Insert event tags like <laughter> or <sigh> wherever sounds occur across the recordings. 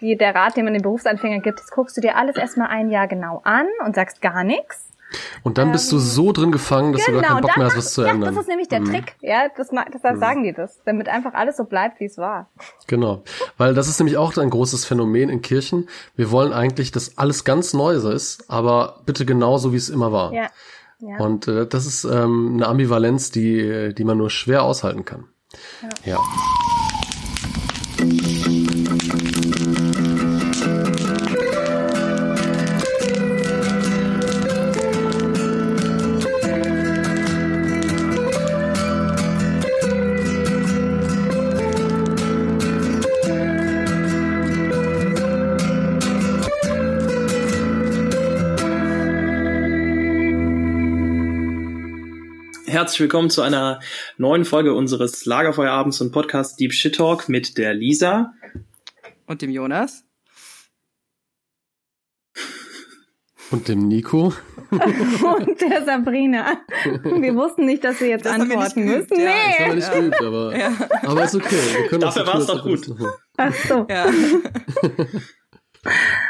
die, der Rat, den man den Berufsanfängern gibt, das guckst du dir alles erstmal ein Jahr genau an und sagst gar nichts. Und dann bist du ähm, so drin gefangen, dass genau, du gar keinen genau, Bock mehr hast, was zu ändern. Ja, das ist nämlich der mhm. Trick. Ja, das, deshalb mhm. sagen die das, damit einfach alles so bleibt, wie es war. Genau, weil das ist nämlich auch ein großes Phänomen in Kirchen. Wir wollen eigentlich, dass alles ganz neu ist, aber bitte genauso, wie es immer war. Ja. ja. Und äh, das ist ähm, eine Ambivalenz, die, die man nur schwer aushalten kann. ja. ja. Herzlich willkommen zu einer neuen Folge unseres Lagerfeuerabends und Podcast Deep Shit Talk mit der Lisa. Und dem Jonas. Und dem Nico. <laughs> und der Sabrina. Wir wussten nicht, dass wir jetzt das antworten müssen. Ja, nee. Das haben wir nicht geübt, aber, ja. aber ist okay. Wir können Dafür war es doch gut. Ach so. Ja. <laughs>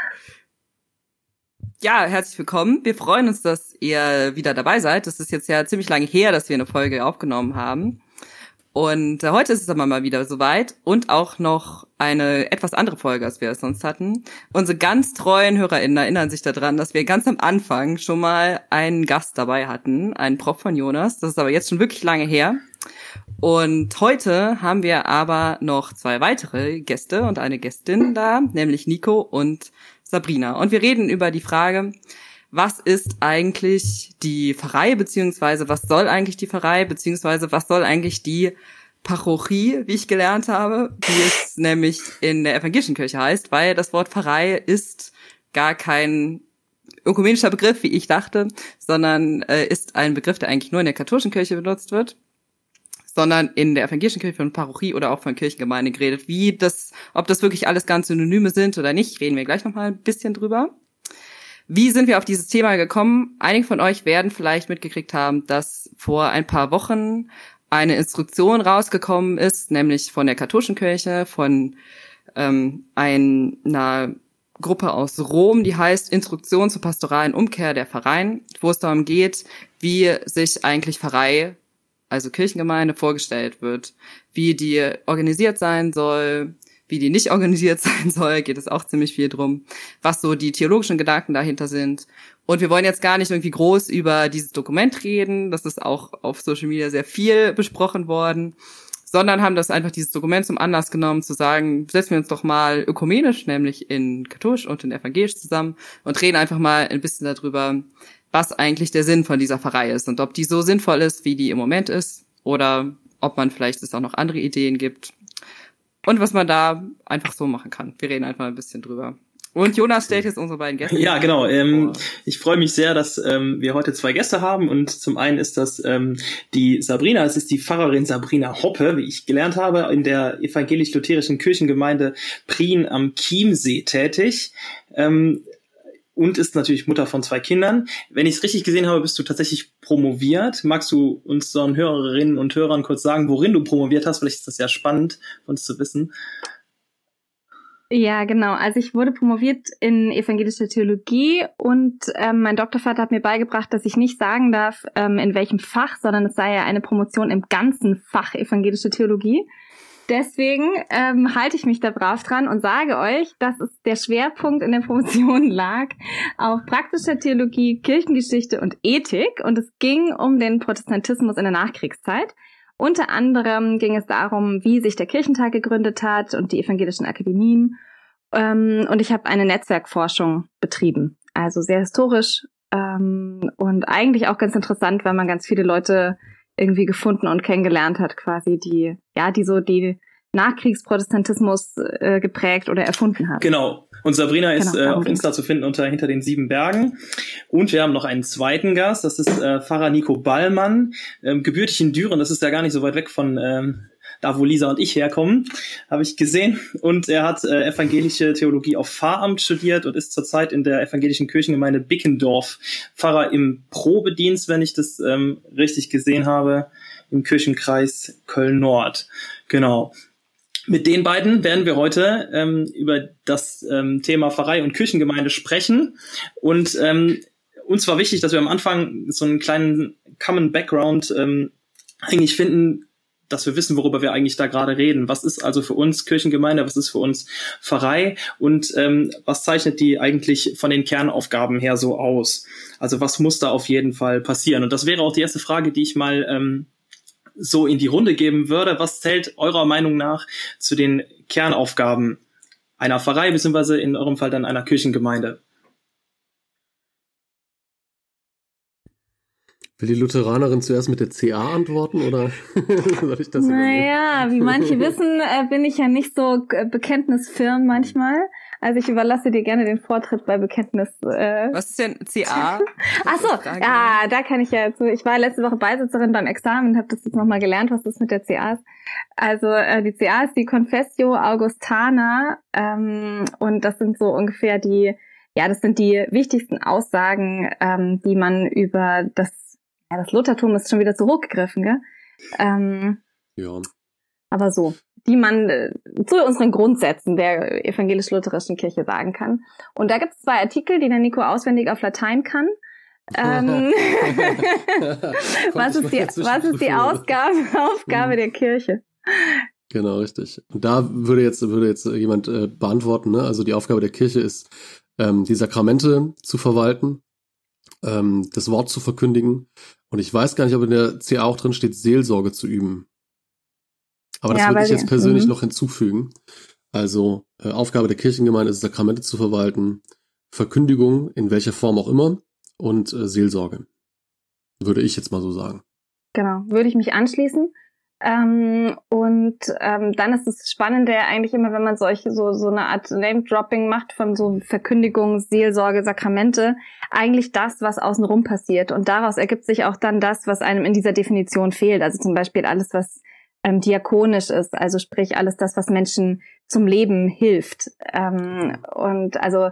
Ja, herzlich willkommen. Wir freuen uns, dass ihr wieder dabei seid. Das ist jetzt ja ziemlich lange her, dass wir eine Folge aufgenommen haben. Und äh, heute ist es aber mal wieder soweit und auch noch eine etwas andere Folge, als wir es sonst hatten. Unsere ganz treuen HörerInnen erinnern sich daran, dass wir ganz am Anfang schon mal einen Gast dabei hatten, einen Prof von Jonas. Das ist aber jetzt schon wirklich lange her. Und heute haben wir aber noch zwei weitere Gäste und eine Gästin da, nämlich Nico und Sabrina. Und wir reden über die Frage, was ist eigentlich die Pfarrei, beziehungsweise was soll eigentlich die Pfarrei, beziehungsweise was soll eigentlich die Parochie, wie ich gelernt habe, wie es <laughs> nämlich in der evangelischen Kirche heißt, weil das Wort Pfarrei ist gar kein ökumenischer Begriff, wie ich dachte, sondern äh, ist ein Begriff, der eigentlich nur in der katholischen Kirche benutzt wird sondern in der evangelischen Kirche von Parochie oder auch von Kirchengemeinde geredet. Wie das, ob das wirklich alles ganz Synonyme sind oder nicht, reden wir gleich nochmal ein bisschen drüber. Wie sind wir auf dieses Thema gekommen? Einige von euch werden vielleicht mitgekriegt haben, dass vor ein paar Wochen eine Instruktion rausgekommen ist, nämlich von der katholischen Kirche, von ähm, einer Gruppe aus Rom, die heißt Instruktion zur pastoralen Umkehr der Pfarreien, wo es darum geht, wie sich eigentlich Pfarrei also Kirchengemeinde, vorgestellt wird. Wie die organisiert sein soll, wie die nicht <laughs> organisiert sein soll, geht es auch ziemlich viel drum, was so die theologischen Gedanken dahinter sind. Und wir wollen jetzt gar nicht irgendwie groß über dieses Dokument reden, das ist auch auf Social Media sehr viel besprochen worden, sondern haben das einfach dieses Dokument zum Anlass genommen, zu sagen, setzen wir uns doch mal ökumenisch, nämlich in katholisch und in evangelisch zusammen und reden einfach mal ein bisschen darüber, was eigentlich der Sinn von dieser Pfarrei ist und ob die so sinnvoll ist, wie die im Moment ist, oder ob man vielleicht es auch noch andere Ideen gibt und was man da einfach so machen kann. Wir reden einfach ein bisschen drüber. Und Jonas stellt jetzt unsere beiden Gäste. Ja, genau. Ähm, ich freue mich sehr, dass ähm, wir heute zwei Gäste haben. Und zum einen ist das ähm, die Sabrina, es ist die Pfarrerin Sabrina Hoppe, wie ich gelernt habe, in der evangelisch-lutherischen Kirchengemeinde Prien am Chiemsee tätig. Ähm, und ist natürlich Mutter von zwei Kindern. Wenn ich es richtig gesehen habe, bist du tatsächlich promoviert. Magst du uns unseren Hörerinnen und Hörern kurz sagen, worin du promoviert hast? Vielleicht ist das ja spannend uns zu wissen. Ja, genau. Also ich wurde promoviert in evangelische Theologie und ähm, mein Doktorvater hat mir beigebracht, dass ich nicht sagen darf, ähm, in welchem Fach, sondern es sei ja eine Promotion im ganzen Fach evangelische Theologie. Deswegen ähm, halte ich mich da brav dran und sage euch, dass es der Schwerpunkt in der Promotion <laughs> lag auf praktischer Theologie, Kirchengeschichte und Ethik. Und es ging um den Protestantismus in der Nachkriegszeit. Unter anderem ging es darum, wie sich der Kirchentag gegründet hat und die evangelischen Akademien. Ähm, und ich habe eine Netzwerkforschung betrieben. Also sehr historisch ähm, und eigentlich auch ganz interessant, weil man ganz viele Leute irgendwie gefunden und kennengelernt hat, quasi, die, ja, die so die Nachkriegsprotestantismus äh, geprägt oder erfunden hat. Genau. Und Sabrina ist genau, äh, auf Insta zu finden unter Hinter den sieben Bergen. Und wir haben noch einen zweiten Gast, das ist äh, Pfarrer Nico Ballmann, ähm, gebürtig in Düren, das ist ja gar nicht so weit weg von ähm, da wo Lisa und ich herkommen, habe ich gesehen. Und er hat äh, evangelische Theologie auf Pfarramt studiert und ist zurzeit in der evangelischen Kirchengemeinde Bickendorf Pfarrer im Probedienst, wenn ich das ähm, richtig gesehen habe, im Kirchenkreis Köln-Nord. Genau. Mit den beiden werden wir heute ähm, über das ähm, Thema Pfarrei und Kirchengemeinde sprechen. Und ähm, uns war wichtig, dass wir am Anfang so einen kleinen Common Background ähm, eigentlich finden, dass wir wissen, worüber wir eigentlich da gerade reden. Was ist also für uns Kirchengemeinde, was ist für uns Pfarrei und ähm, was zeichnet die eigentlich von den Kernaufgaben her so aus? Also was muss da auf jeden Fall passieren? Und das wäre auch die erste Frage, die ich mal ähm, so in die Runde geben würde. Was zählt eurer Meinung nach zu den Kernaufgaben einer Pfarrei, beziehungsweise in eurem Fall dann einer Kirchengemeinde? Will die Lutheranerin zuerst mit der CA antworten oder <laughs> soll ich das Naja, wie manche <laughs> wissen, äh, bin ich ja nicht so bekenntnisfirm manchmal. Also ich überlasse dir gerne den Vortritt bei Bekenntnis. Äh Was ist denn CA? <laughs> Ach so, ja, da kann ich ja jetzt. Ich war letzte Woche Beisitzerin beim Examen und habe das jetzt nochmal gelernt, was das mit der CA ist. Also äh, die CA ist die Confessio Augustana ähm, und das sind so ungefähr die, ja, das sind die wichtigsten Aussagen, ähm, die man über das ja, das Luthertum ist schon wieder zu hoch gegriffen, gell? Ähm, ja. Aber so, die man äh, zu unseren Grundsätzen der evangelisch-lutherischen Kirche sagen kann. Und da gibt es zwei Artikel, die der Nico auswendig auf Latein kann. Ähm, <laughs> <laughs> was ist die, was ist die Ausgabe, <laughs> Aufgabe der Kirche? Genau, richtig. Und da würde jetzt, würde jetzt jemand äh, beantworten, ne? Also die Aufgabe der Kirche ist, ähm, die Sakramente zu verwalten, ähm, das Wort zu verkündigen und ich weiß gar nicht, ob in der CA auch drin steht, Seelsorge zu üben. Aber das ja, würde ich jetzt persönlich mhm. noch hinzufügen. Also äh, Aufgabe der Kirchengemeinde ist, Sakramente zu verwalten, Verkündigung in welcher Form auch immer und äh, Seelsorge. Würde ich jetzt mal so sagen. Genau, würde ich mich anschließen. Ähm, und ähm, dann ist das Spannende eigentlich immer, wenn man solche so so eine Art Name-Dropping macht von so Verkündigung, Seelsorge, Sakramente, eigentlich das, was außenrum passiert. Und daraus ergibt sich auch dann das, was einem in dieser Definition fehlt. Also zum Beispiel alles, was ähm, diakonisch ist, also sprich alles das, was Menschen zum Leben hilft. Ähm, und also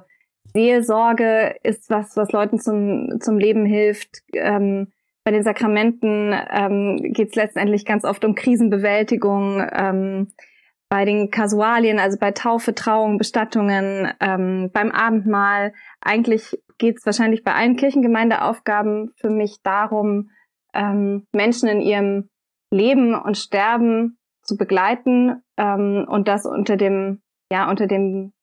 Seelsorge ist was, was Leuten zum, zum Leben hilft. Ähm, bei den Sakramenten ähm, geht es letztendlich ganz oft um Krisenbewältigung. Ähm, bei den Kasualien, also bei Taufe, Trauung, Bestattungen, ähm, beim Abendmahl. Eigentlich geht es wahrscheinlich bei allen Kirchengemeindeaufgaben für mich darum, ähm, Menschen in ihrem Leben und Sterben zu begleiten ähm, und das unter dem, ja, unter dem,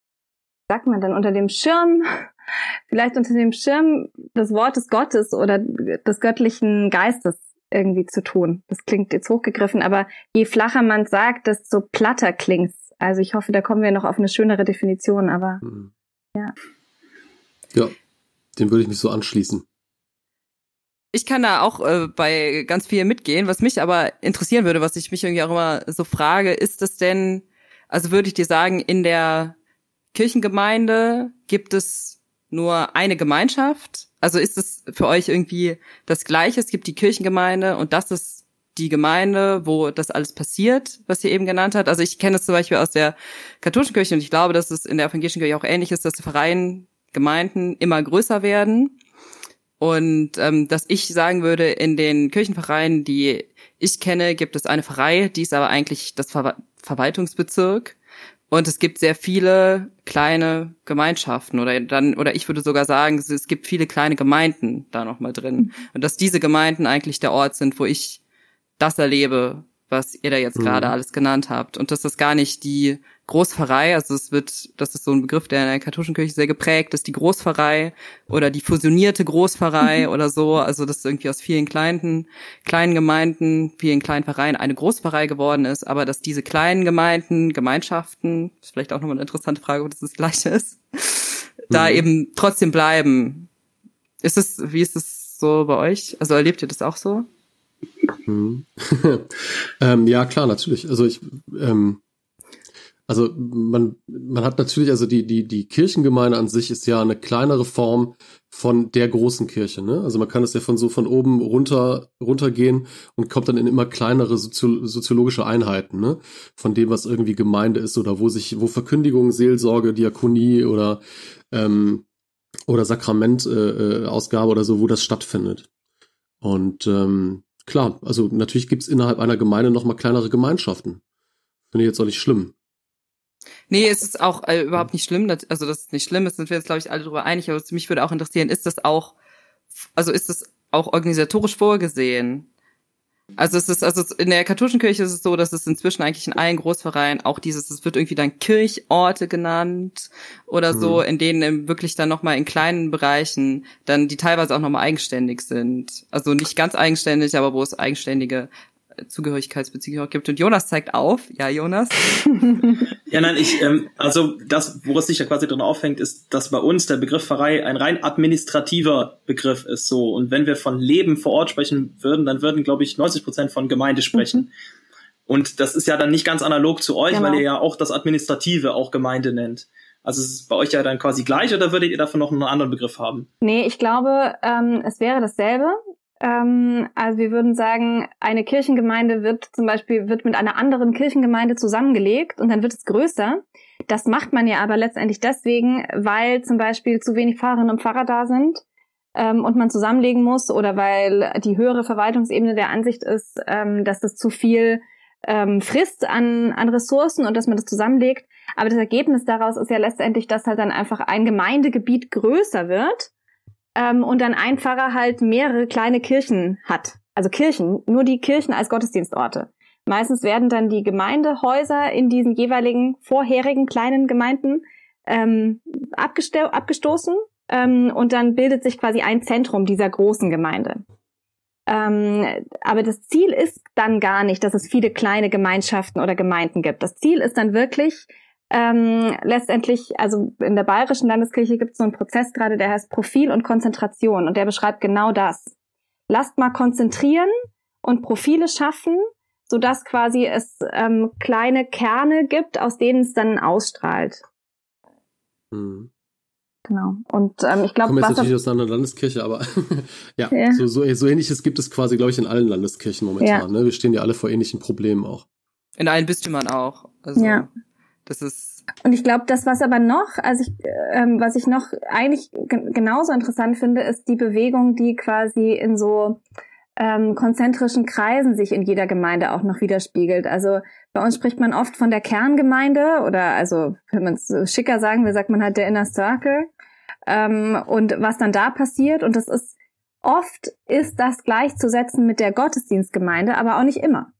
sagt man dann, unter dem Schirm <laughs> vielleicht unter dem Schirm des Wortes Gottes oder des göttlichen Geistes irgendwie zu tun. Das klingt jetzt hochgegriffen, aber je flacher man sagt, desto platter klingt's. Also ich hoffe, da kommen wir noch auf eine schönere Definition, aber mhm. ja. Ja, dem würde ich mich so anschließen. Ich kann da auch äh, bei ganz viel mitgehen. Was mich aber interessieren würde, was ich mich irgendwie auch immer so frage, ist es denn, also würde ich dir sagen, in der Kirchengemeinde gibt es nur eine Gemeinschaft? Also ist es für euch irgendwie das Gleiche? Es gibt die Kirchengemeinde und das ist die Gemeinde, wo das alles passiert, was ihr eben genannt habt. Also ich kenne es zum Beispiel aus der katholischen Kirche und ich glaube, dass es in der evangelischen Kirche auch ähnlich ist, dass Vereine, Gemeinden immer größer werden. Und ähm, dass ich sagen würde, in den Kirchenvereinen, die ich kenne, gibt es eine Pfarrei, die ist aber eigentlich das Ver Verwaltungsbezirk. Und es gibt sehr viele kleine Gemeinschaften oder dann, oder ich würde sogar sagen, es gibt viele kleine Gemeinden da nochmal drin. Und dass diese Gemeinden eigentlich der Ort sind, wo ich das erlebe, was ihr da jetzt mhm. gerade alles genannt habt. Und dass das gar nicht die Großpfarrei, also es wird, das ist so ein Begriff, der in der katholischen Kirche sehr geprägt ist, die Großpfarrei oder die fusionierte Großpfarrei mhm. oder so, also dass irgendwie aus vielen kleinen, kleinen Gemeinden, vielen kleinen Vereinen eine Großpfarrei geworden ist, aber dass diese kleinen Gemeinden, Gemeinschaften, ist vielleicht auch nochmal eine interessante Frage, ob das das Gleiche ist, mhm. da eben trotzdem bleiben. Ist es, wie ist es so bei euch? Also erlebt ihr das auch so? Mhm. <laughs> ähm, ja, klar, natürlich. Also ich, ähm, also man, man hat natürlich, also die, die, die Kirchengemeinde an sich ist ja eine kleinere Form von der großen Kirche, ne? Also man kann es ja von so von oben runter, runtergehen und kommt dann in immer kleinere Sozio soziologische Einheiten, ne? Von dem, was irgendwie Gemeinde ist oder wo sich, wo Verkündigung, Seelsorge, Diakonie oder, ähm, oder Sakramentausgabe äh, oder so, wo das stattfindet. Und ähm, klar, also natürlich gibt's innerhalb einer Gemeinde noch mal kleinere Gemeinschaften. Finde ich jetzt auch nicht schlimm. Nee, es ist auch äh, überhaupt nicht schlimm. Also das ist nicht schlimm, das sind wir jetzt, glaube ich, alle darüber einig. Aber mich würde auch interessieren, ist das auch, also ist das auch organisatorisch vorgesehen? Also es ist, also in der katholischen Kirche ist es so, dass es inzwischen eigentlich in allen Großvereinen auch dieses, es wird irgendwie dann Kirchorte genannt oder so, mhm. in denen wirklich dann nochmal in kleinen Bereichen dann, die teilweise auch nochmal eigenständig sind. Also nicht ganz eigenständig, aber wo es eigenständige Zugehörigkeitsbeziehung gibt. Und Jonas zeigt auf. Ja, Jonas. <laughs> ja, nein, ich, ähm, also das, wo es sich ja quasi drin aufhängt, ist, dass bei uns der Begriff Pfarrei ein rein administrativer Begriff ist so. Und wenn wir von Leben vor Ort sprechen würden, dann würden, glaube ich, 90 Prozent von Gemeinde sprechen. Mhm. Und das ist ja dann nicht ganz analog zu euch, genau. weil ihr ja auch das Administrative auch Gemeinde nennt. Also ist es bei euch ja dann quasi gleich oder würdet ihr davon noch einen anderen Begriff haben? Nee, ich glaube, ähm, es wäre dasselbe. Ähm, also wir würden sagen, eine Kirchengemeinde wird zum Beispiel wird mit einer anderen Kirchengemeinde zusammengelegt und dann wird es größer. Das macht man ja aber letztendlich deswegen, weil zum Beispiel zu wenig Pfarrerinnen und Pfarrer da sind ähm, und man zusammenlegen muss oder weil die höhere Verwaltungsebene der Ansicht ist, ähm, dass das zu viel ähm, frisst an, an Ressourcen und dass man das zusammenlegt. Aber das Ergebnis daraus ist ja letztendlich, dass halt dann einfach ein Gemeindegebiet größer wird ähm, und dann ein Pfarrer halt mehrere kleine Kirchen hat. Also Kirchen, nur die Kirchen als Gottesdienstorte. Meistens werden dann die Gemeindehäuser in diesen jeweiligen vorherigen kleinen Gemeinden ähm, abgestoßen ähm, und dann bildet sich quasi ein Zentrum dieser großen Gemeinde. Ähm, aber das Ziel ist dann gar nicht, dass es viele kleine Gemeinschaften oder Gemeinden gibt. Das Ziel ist dann wirklich, ähm, letztendlich, also in der Bayerischen Landeskirche gibt es so einen Prozess gerade, der heißt Profil und Konzentration und der beschreibt genau das. Lasst mal konzentrieren und Profile schaffen, sodass quasi es ähm, kleine Kerne gibt, aus denen es dann ausstrahlt. Mhm. Genau. Und ähm, ich glaube, komme jetzt natürlich aus einer Landeskirche, aber <laughs> ja, ja. So, so, so ähnliches gibt es quasi, glaube ich, in allen Landeskirchen momentan. Ja. Ne? Wir stehen ja alle vor ähnlichen Problemen auch. In allen Bistümern auch. Also. Ja. Das ist und ich glaube, das, was aber noch, also ich, ähm, was ich noch eigentlich genauso interessant finde, ist die Bewegung, die quasi in so ähm, konzentrischen Kreisen sich in jeder Gemeinde auch noch widerspiegelt. Also bei uns spricht man oft von der Kerngemeinde oder also, wenn man es schicker sagen will, sagt man halt der Inner Circle. Ähm, und was dann da passiert, und das ist oft ist das gleichzusetzen mit der Gottesdienstgemeinde, aber auch nicht immer.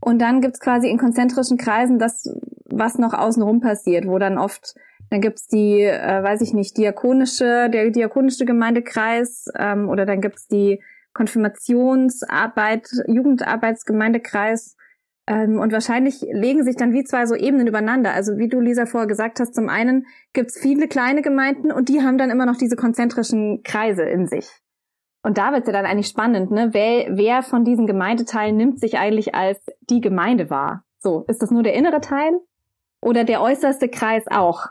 Und dann gibt's quasi in konzentrischen Kreisen das, was noch außenrum passiert, wo dann oft, dann gibt's die, äh, weiß ich nicht, diakonische, der diakonische Gemeindekreis ähm, oder dann gibt's die Konfirmationsarbeit, Jugendarbeitsgemeindekreis. Ähm, und wahrscheinlich legen sich dann wie zwei so Ebenen übereinander. Also wie du, Lisa, vorher gesagt hast, zum einen gibt's viele kleine Gemeinden und die haben dann immer noch diese konzentrischen Kreise in sich. Und da wird's ja dann eigentlich spannend, ne? Wer, wer von diesen Gemeindeteilen nimmt sich eigentlich als die Gemeinde wahr? So, ist das nur der innere Teil oder der äußerste Kreis auch?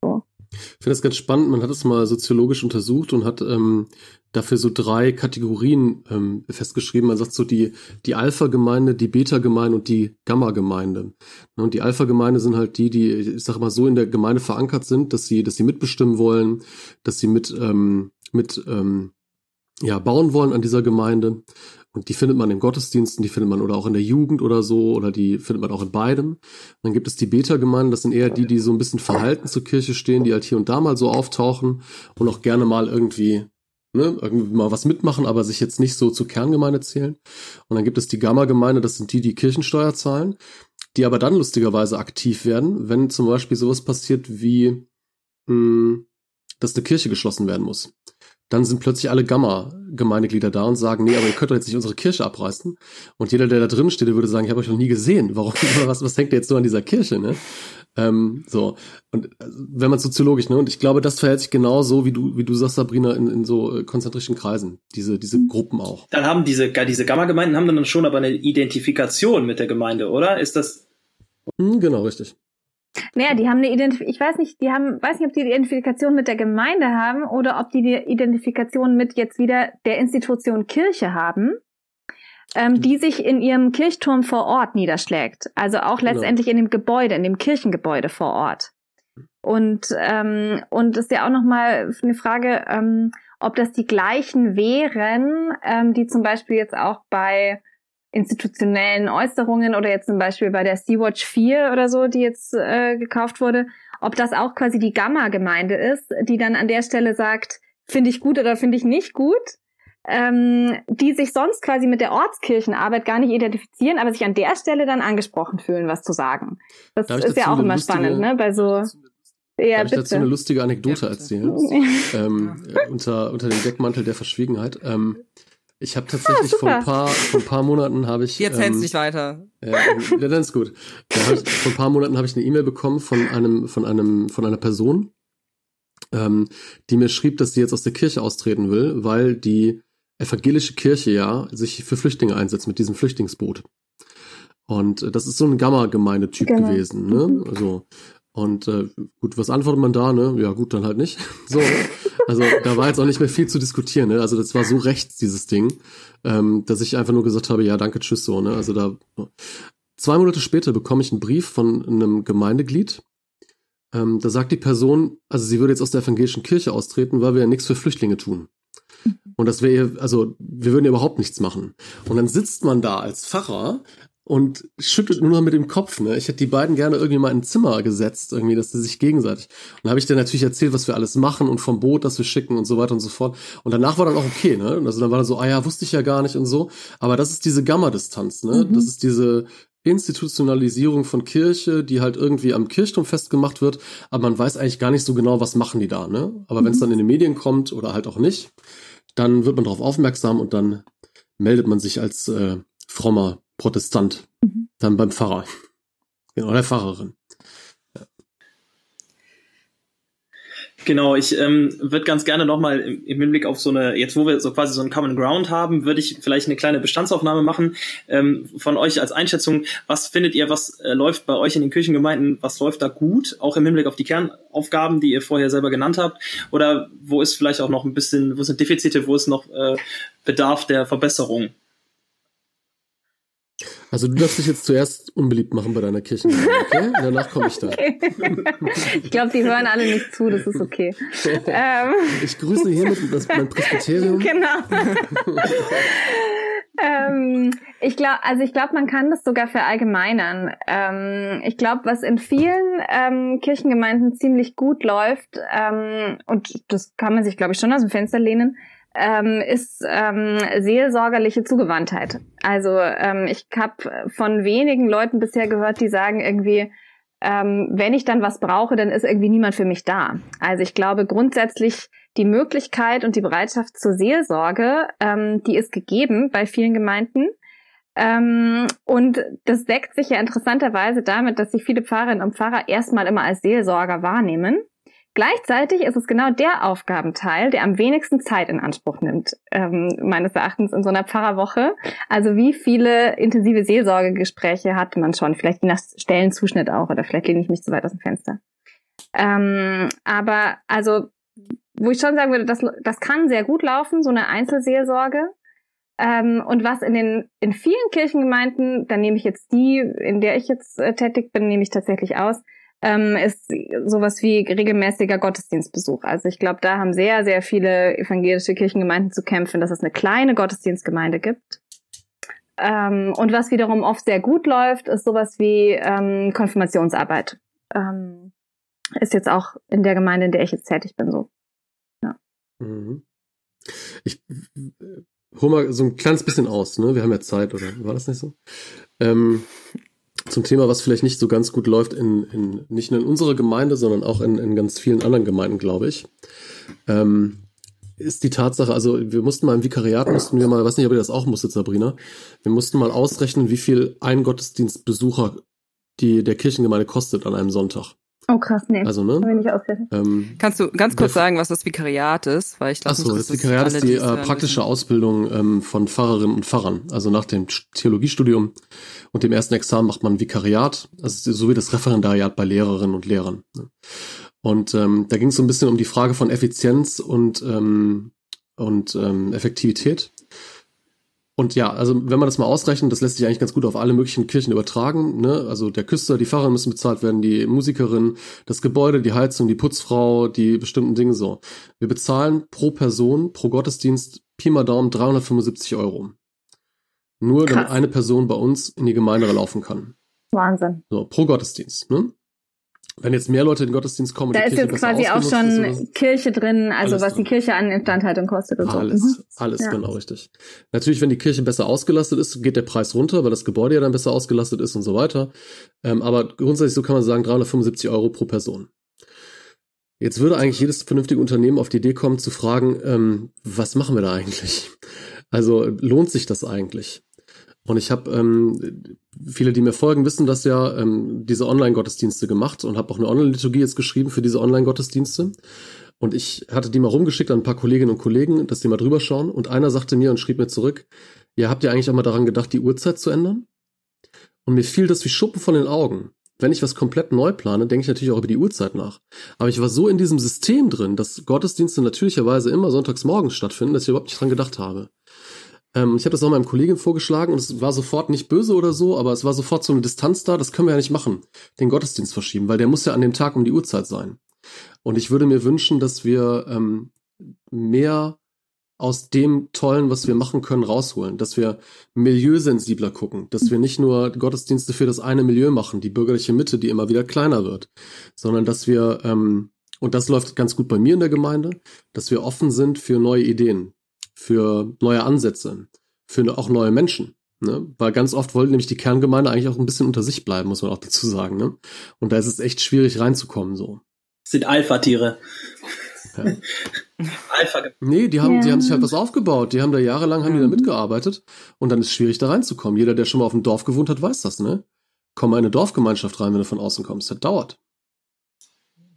So. Ich finde das ganz spannend. Man hat es mal soziologisch untersucht und hat ähm, dafür so drei Kategorien ähm, festgeschrieben. Man sagt so die, die Alpha-Gemeinde, die Beta-Gemeinde und die Gamma-Gemeinde. Und die Alpha-Gemeinde sind halt die, die, ich sag mal, so in der Gemeinde verankert sind, dass sie, dass sie mitbestimmen wollen, dass sie mit, ähm, mit ähm, ja, bauen wollen an dieser Gemeinde. Und die findet man in Gottesdiensten, die findet man oder auch in der Jugend oder so, oder die findet man auch in beidem. Dann gibt es die Beta-Gemeinden, das sind eher die, die so ein bisschen verhalten zur Kirche stehen, die halt hier und da mal so auftauchen und auch gerne mal irgendwie, ne, irgendwie mal was mitmachen, aber sich jetzt nicht so zur Kerngemeinde zählen. Und dann gibt es die Gamma-Gemeinde, das sind die, die Kirchensteuer zahlen, die aber dann lustigerweise aktiv werden, wenn zum Beispiel sowas passiert wie, mh, hm, dass eine Kirche geschlossen werden muss dann sind plötzlich alle Gamma-Gemeindeglieder da und sagen, nee, aber ihr könnt doch jetzt nicht unsere Kirche abreißen. Und jeder, der da drin steht, der würde sagen, ich habe euch noch nie gesehen. Warum, <laughs> was, was hängt ihr jetzt so an dieser Kirche, ne? Ähm, so. Und äh, wenn man soziologisch, ne? Und ich glaube, das verhält sich genau so, wie du, wie du sagst, Sabrina, in, in so äh, konzentrischen Kreisen. Diese, diese Gruppen auch. Dann haben diese, diese Gamma-Gemeinden haben dann schon aber eine Identifikation mit der Gemeinde, oder? Ist das? Hm, genau, richtig. Naja, die haben eine Identifikation, ich weiß nicht, die haben, weiß nicht, ob die die Identifikation mit der Gemeinde haben oder ob die die Identifikation mit jetzt wieder der Institution Kirche haben, ähm, die sich in ihrem Kirchturm vor Ort niederschlägt. Also auch genau. letztendlich in dem Gebäude, in dem Kirchengebäude vor Ort. Und, ähm, und ist ja auch nochmal eine Frage, ähm, ob das die gleichen wären, ähm, die zum Beispiel jetzt auch bei institutionellen Äußerungen oder jetzt zum Beispiel bei der Sea-Watch 4 oder so, die jetzt äh, gekauft wurde, ob das auch quasi die Gamma-Gemeinde ist, die dann an der Stelle sagt, finde ich gut oder finde ich nicht gut, ähm, die sich sonst quasi mit der Ortskirchenarbeit gar nicht identifizieren, aber sich an der Stelle dann angesprochen fühlen, was zu sagen. Das ist ja auch immer lustige, spannend, ne? Bei so ja, Darf ich dazu eine lustige Anekdote ja, erzählen? <laughs> ähm, unter, unter dem Deckmantel der Verschwiegenheit. Ähm, ich habe tatsächlich ah, vor ein paar vor ein paar Monaten habe ich jetzt ähm, nicht weiter. Äh, ja, dann ist gut. Ja, ich, vor ein paar Monaten habe ich eine E-Mail bekommen von einem von einem von einer Person, ähm, die mir schrieb, dass sie jetzt aus der Kirche austreten will, weil die evangelische Kirche ja sich für Flüchtlinge einsetzt mit diesem Flüchtlingsboot. Und äh, das ist so ein Gamma-Gemeindetyp genau. gewesen, ne? Mhm. Also und äh, gut, was antwortet man da, ne? Ja, gut, dann halt nicht. <laughs> so. Also da war jetzt auch nicht mehr viel zu diskutieren, ne? Also das war so rechts, dieses Ding, ähm, dass ich einfach nur gesagt habe, ja, danke, tschüss, so, ne? Also da. Zwei Monate später bekomme ich einen Brief von einem Gemeindeglied. Ähm, da sagt die Person, also sie würde jetzt aus der evangelischen Kirche austreten, weil wir ja nichts für Flüchtlinge tun. Und das wäre, also wir würden ja überhaupt nichts machen. Und dann sitzt man da als Pfarrer und schüttelt nur noch mit dem Kopf. Ne? Ich hätte die beiden gerne irgendwie mal in ein Zimmer gesetzt, irgendwie, dass sie sich gegenseitig. Und habe ich dann natürlich erzählt, was wir alles machen und vom Boot, das wir schicken und so weiter und so fort. Und danach war dann auch okay, ne? Also dann war dann so, ah ja, wusste ich ja gar nicht und so. Aber das ist diese Gamma-Distanz, ne? Mhm. Das ist diese Institutionalisierung von Kirche, die halt irgendwie am Kirchturm festgemacht wird, aber man weiß eigentlich gar nicht so genau, was machen die da, ne? Aber mhm. wenn es dann in den Medien kommt oder halt auch nicht, dann wird man darauf aufmerksam und dann meldet man sich als äh, frommer Protestant. Mhm. Dann beim Pfarrer. Genau, der Pfarrerin. Genau, ich ähm, würde ganz gerne nochmal im, im Hinblick auf so eine, jetzt wo wir so quasi so einen Common Ground haben, würde ich vielleicht eine kleine Bestandsaufnahme machen ähm, von euch als Einschätzung. Was findet ihr, was äh, läuft bei euch in den Kirchengemeinden, was läuft da gut, auch im Hinblick auf die Kernaufgaben, die ihr vorher selber genannt habt? Oder wo ist vielleicht auch noch ein bisschen, wo sind Defizite, wo ist noch äh, Bedarf der Verbesserung? Also du darfst dich jetzt zuerst unbeliebt machen bei deiner Kirche, <laughs> okay? Und danach komme ich da. Okay. Ich glaube, die hören alle nicht zu, das ist okay. ähm. Ich grüße hiermit das, mein Presbyterium. Genau. ähm, ich glaube, also ich glaube, man kann das sogar verallgemeinern. Ähm, ich glaube, was in vielen ähm, Kirchengemeinden ziemlich gut läuft, ähm, und das kann man sich, glaube ich, schon aus dem Fenster lehnen, ähm, ist ähm, seelsorgerliche Zugewandtheit. Also ähm, ich habe von wenigen Leuten bisher gehört, die sagen irgendwie, ähm, wenn ich dann was brauche, dann ist irgendwie niemand für mich da. Also ich glaube grundsätzlich die Möglichkeit und die Bereitschaft zur Seelsorge, ähm, die ist gegeben bei vielen Gemeinden. Ähm, und das deckt sich ja interessanterweise damit, dass sich viele Pfarrerinnen und Pfarrer erstmal immer als Seelsorger wahrnehmen. Gleichzeitig ist es genau der Aufgabenteil, der am wenigsten Zeit in Anspruch nimmt, ähm, meines Erachtens in so einer Pfarrerwoche. Also wie viele intensive Seelsorgegespräche hatte man schon? Vielleicht je nach Stellenzuschnitt auch, oder vielleicht lehne ich mich zu weit aus dem Fenster. Ähm, aber also, wo ich schon sagen würde, das, das kann sehr gut laufen, so eine Einzelseelsorge. Ähm, und was in den in vielen Kirchengemeinden, dann nehme ich jetzt die, in der ich jetzt äh, tätig bin, nehme ich tatsächlich aus, ähm, ist sowas wie regelmäßiger Gottesdienstbesuch. Also ich glaube, da haben sehr, sehr viele evangelische Kirchengemeinden zu kämpfen, dass es eine kleine Gottesdienstgemeinde gibt. Ähm, und was wiederum oft sehr gut läuft, ist sowas wie ähm, Konfirmationsarbeit. Ähm, ist jetzt auch in der Gemeinde, in der ich jetzt tätig bin, so. Ja. Mhm. Ich hol mal so ein kleines bisschen aus, ne? Wir haben ja Zeit, oder war das nicht so? Ähm, zum Thema, was vielleicht nicht so ganz gut läuft, in, in nicht nur in unserer Gemeinde, sondern auch in, in ganz vielen anderen Gemeinden, glaube ich. Ähm, ist die Tatsache, also wir mussten mal im Vikariat, mussten wir mal, weiß nicht, ob ihr das auch musstet, Sabrina, wir mussten mal ausrechnen, wie viel ein Gottesdienstbesucher die der Kirchengemeinde kostet an einem Sonntag. Oh krass, nee. Also, ne? Wenn ich ähm, Kannst du ganz kurz sagen, was das Vikariat ist? Weil ich glaube, Achso, das, das Vikariat ist die äh, praktische Ausbildung ähm, von Pfarrerinnen und Pfarrern. Also nach dem Theologiestudium und dem ersten Examen macht man Vikariat, also so wie das Referendariat bei Lehrerinnen und Lehrern. Ne? Und ähm, da ging es so ein bisschen um die Frage von Effizienz und, ähm, und ähm, Effektivität. Und ja, also wenn man das mal ausrechnet, das lässt sich eigentlich ganz gut auf alle möglichen Kirchen übertragen. Ne? Also der Küster, die Pfarrer müssen bezahlt werden, die Musikerin, das Gebäude, die Heizung, die Putzfrau, die bestimmten Dinge so. Wir bezahlen pro Person, pro Gottesdienst Pi mal Daumen 375 Euro. Nur Krass. damit eine Person bei uns in die Gemeinde laufen kann. Wahnsinn. So, pro Gottesdienst, ne? Wenn jetzt mehr Leute in den Gottesdienst kommen, da ist jetzt quasi auch schon Kirche drin, also was drin. die Kirche an Instandhaltung kostet und alles, so. Mhm. Alles, ja. genau richtig. Natürlich, wenn die Kirche besser ausgelastet ist, geht der Preis runter, weil das Gebäude ja dann besser ausgelastet ist und so weiter. Ähm, aber grundsätzlich so kann man sagen 375 Euro pro Person. Jetzt würde eigentlich jedes vernünftige Unternehmen auf die Idee kommen zu fragen, ähm, was machen wir da eigentlich? Also lohnt sich das eigentlich? Und ich habe, ähm, viele, die mir folgen, wissen das ja, ähm, diese Online-Gottesdienste gemacht und habe auch eine Online-Liturgie jetzt geschrieben für diese Online-Gottesdienste. Und ich hatte die mal rumgeschickt an ein paar Kolleginnen und Kollegen, dass die mal drüber schauen. Und einer sagte mir und schrieb mir zurück, ja, habt ihr eigentlich auch mal daran gedacht, die Uhrzeit zu ändern? Und mir fiel das wie Schuppen von den Augen. Wenn ich was komplett neu plane, denke ich natürlich auch über die Uhrzeit nach. Aber ich war so in diesem System drin, dass Gottesdienste natürlicherweise immer sonntags morgens stattfinden, dass ich überhaupt nicht dran gedacht habe. Ähm, ich habe das auch meinem Kollegen vorgeschlagen und es war sofort nicht böse oder so, aber es war sofort so eine Distanz da, das können wir ja nicht machen, den Gottesdienst verschieben, weil der muss ja an dem Tag um die Uhrzeit sein. Und ich würde mir wünschen, dass wir ähm, mehr aus dem Tollen, was wir machen können, rausholen, dass wir milieusensibler gucken, dass wir nicht nur Gottesdienste für das eine Milieu machen, die bürgerliche Mitte, die immer wieder kleiner wird, sondern dass wir, ähm, und das läuft ganz gut bei mir in der Gemeinde, dass wir offen sind für neue Ideen, für neue Ansätze, für auch neue Menschen. Ne? Weil ganz oft wollte nämlich die Kerngemeinde eigentlich auch ein bisschen unter sich bleiben, muss man auch dazu sagen. Ne? Und da ist es echt schwierig reinzukommen so. Das sind Alpha-Tiere. Ja. <laughs> Alpha. Nee, die haben, ja. die haben sich halt was aufgebaut. Die haben da jahrelang haben die da mitgearbeitet und dann ist es schwierig da reinzukommen. Jeder, der schon mal auf dem Dorf gewohnt hat, weiß das, ne? Komm mal in eine Dorfgemeinschaft rein, wenn du von außen kommst. Das dauert.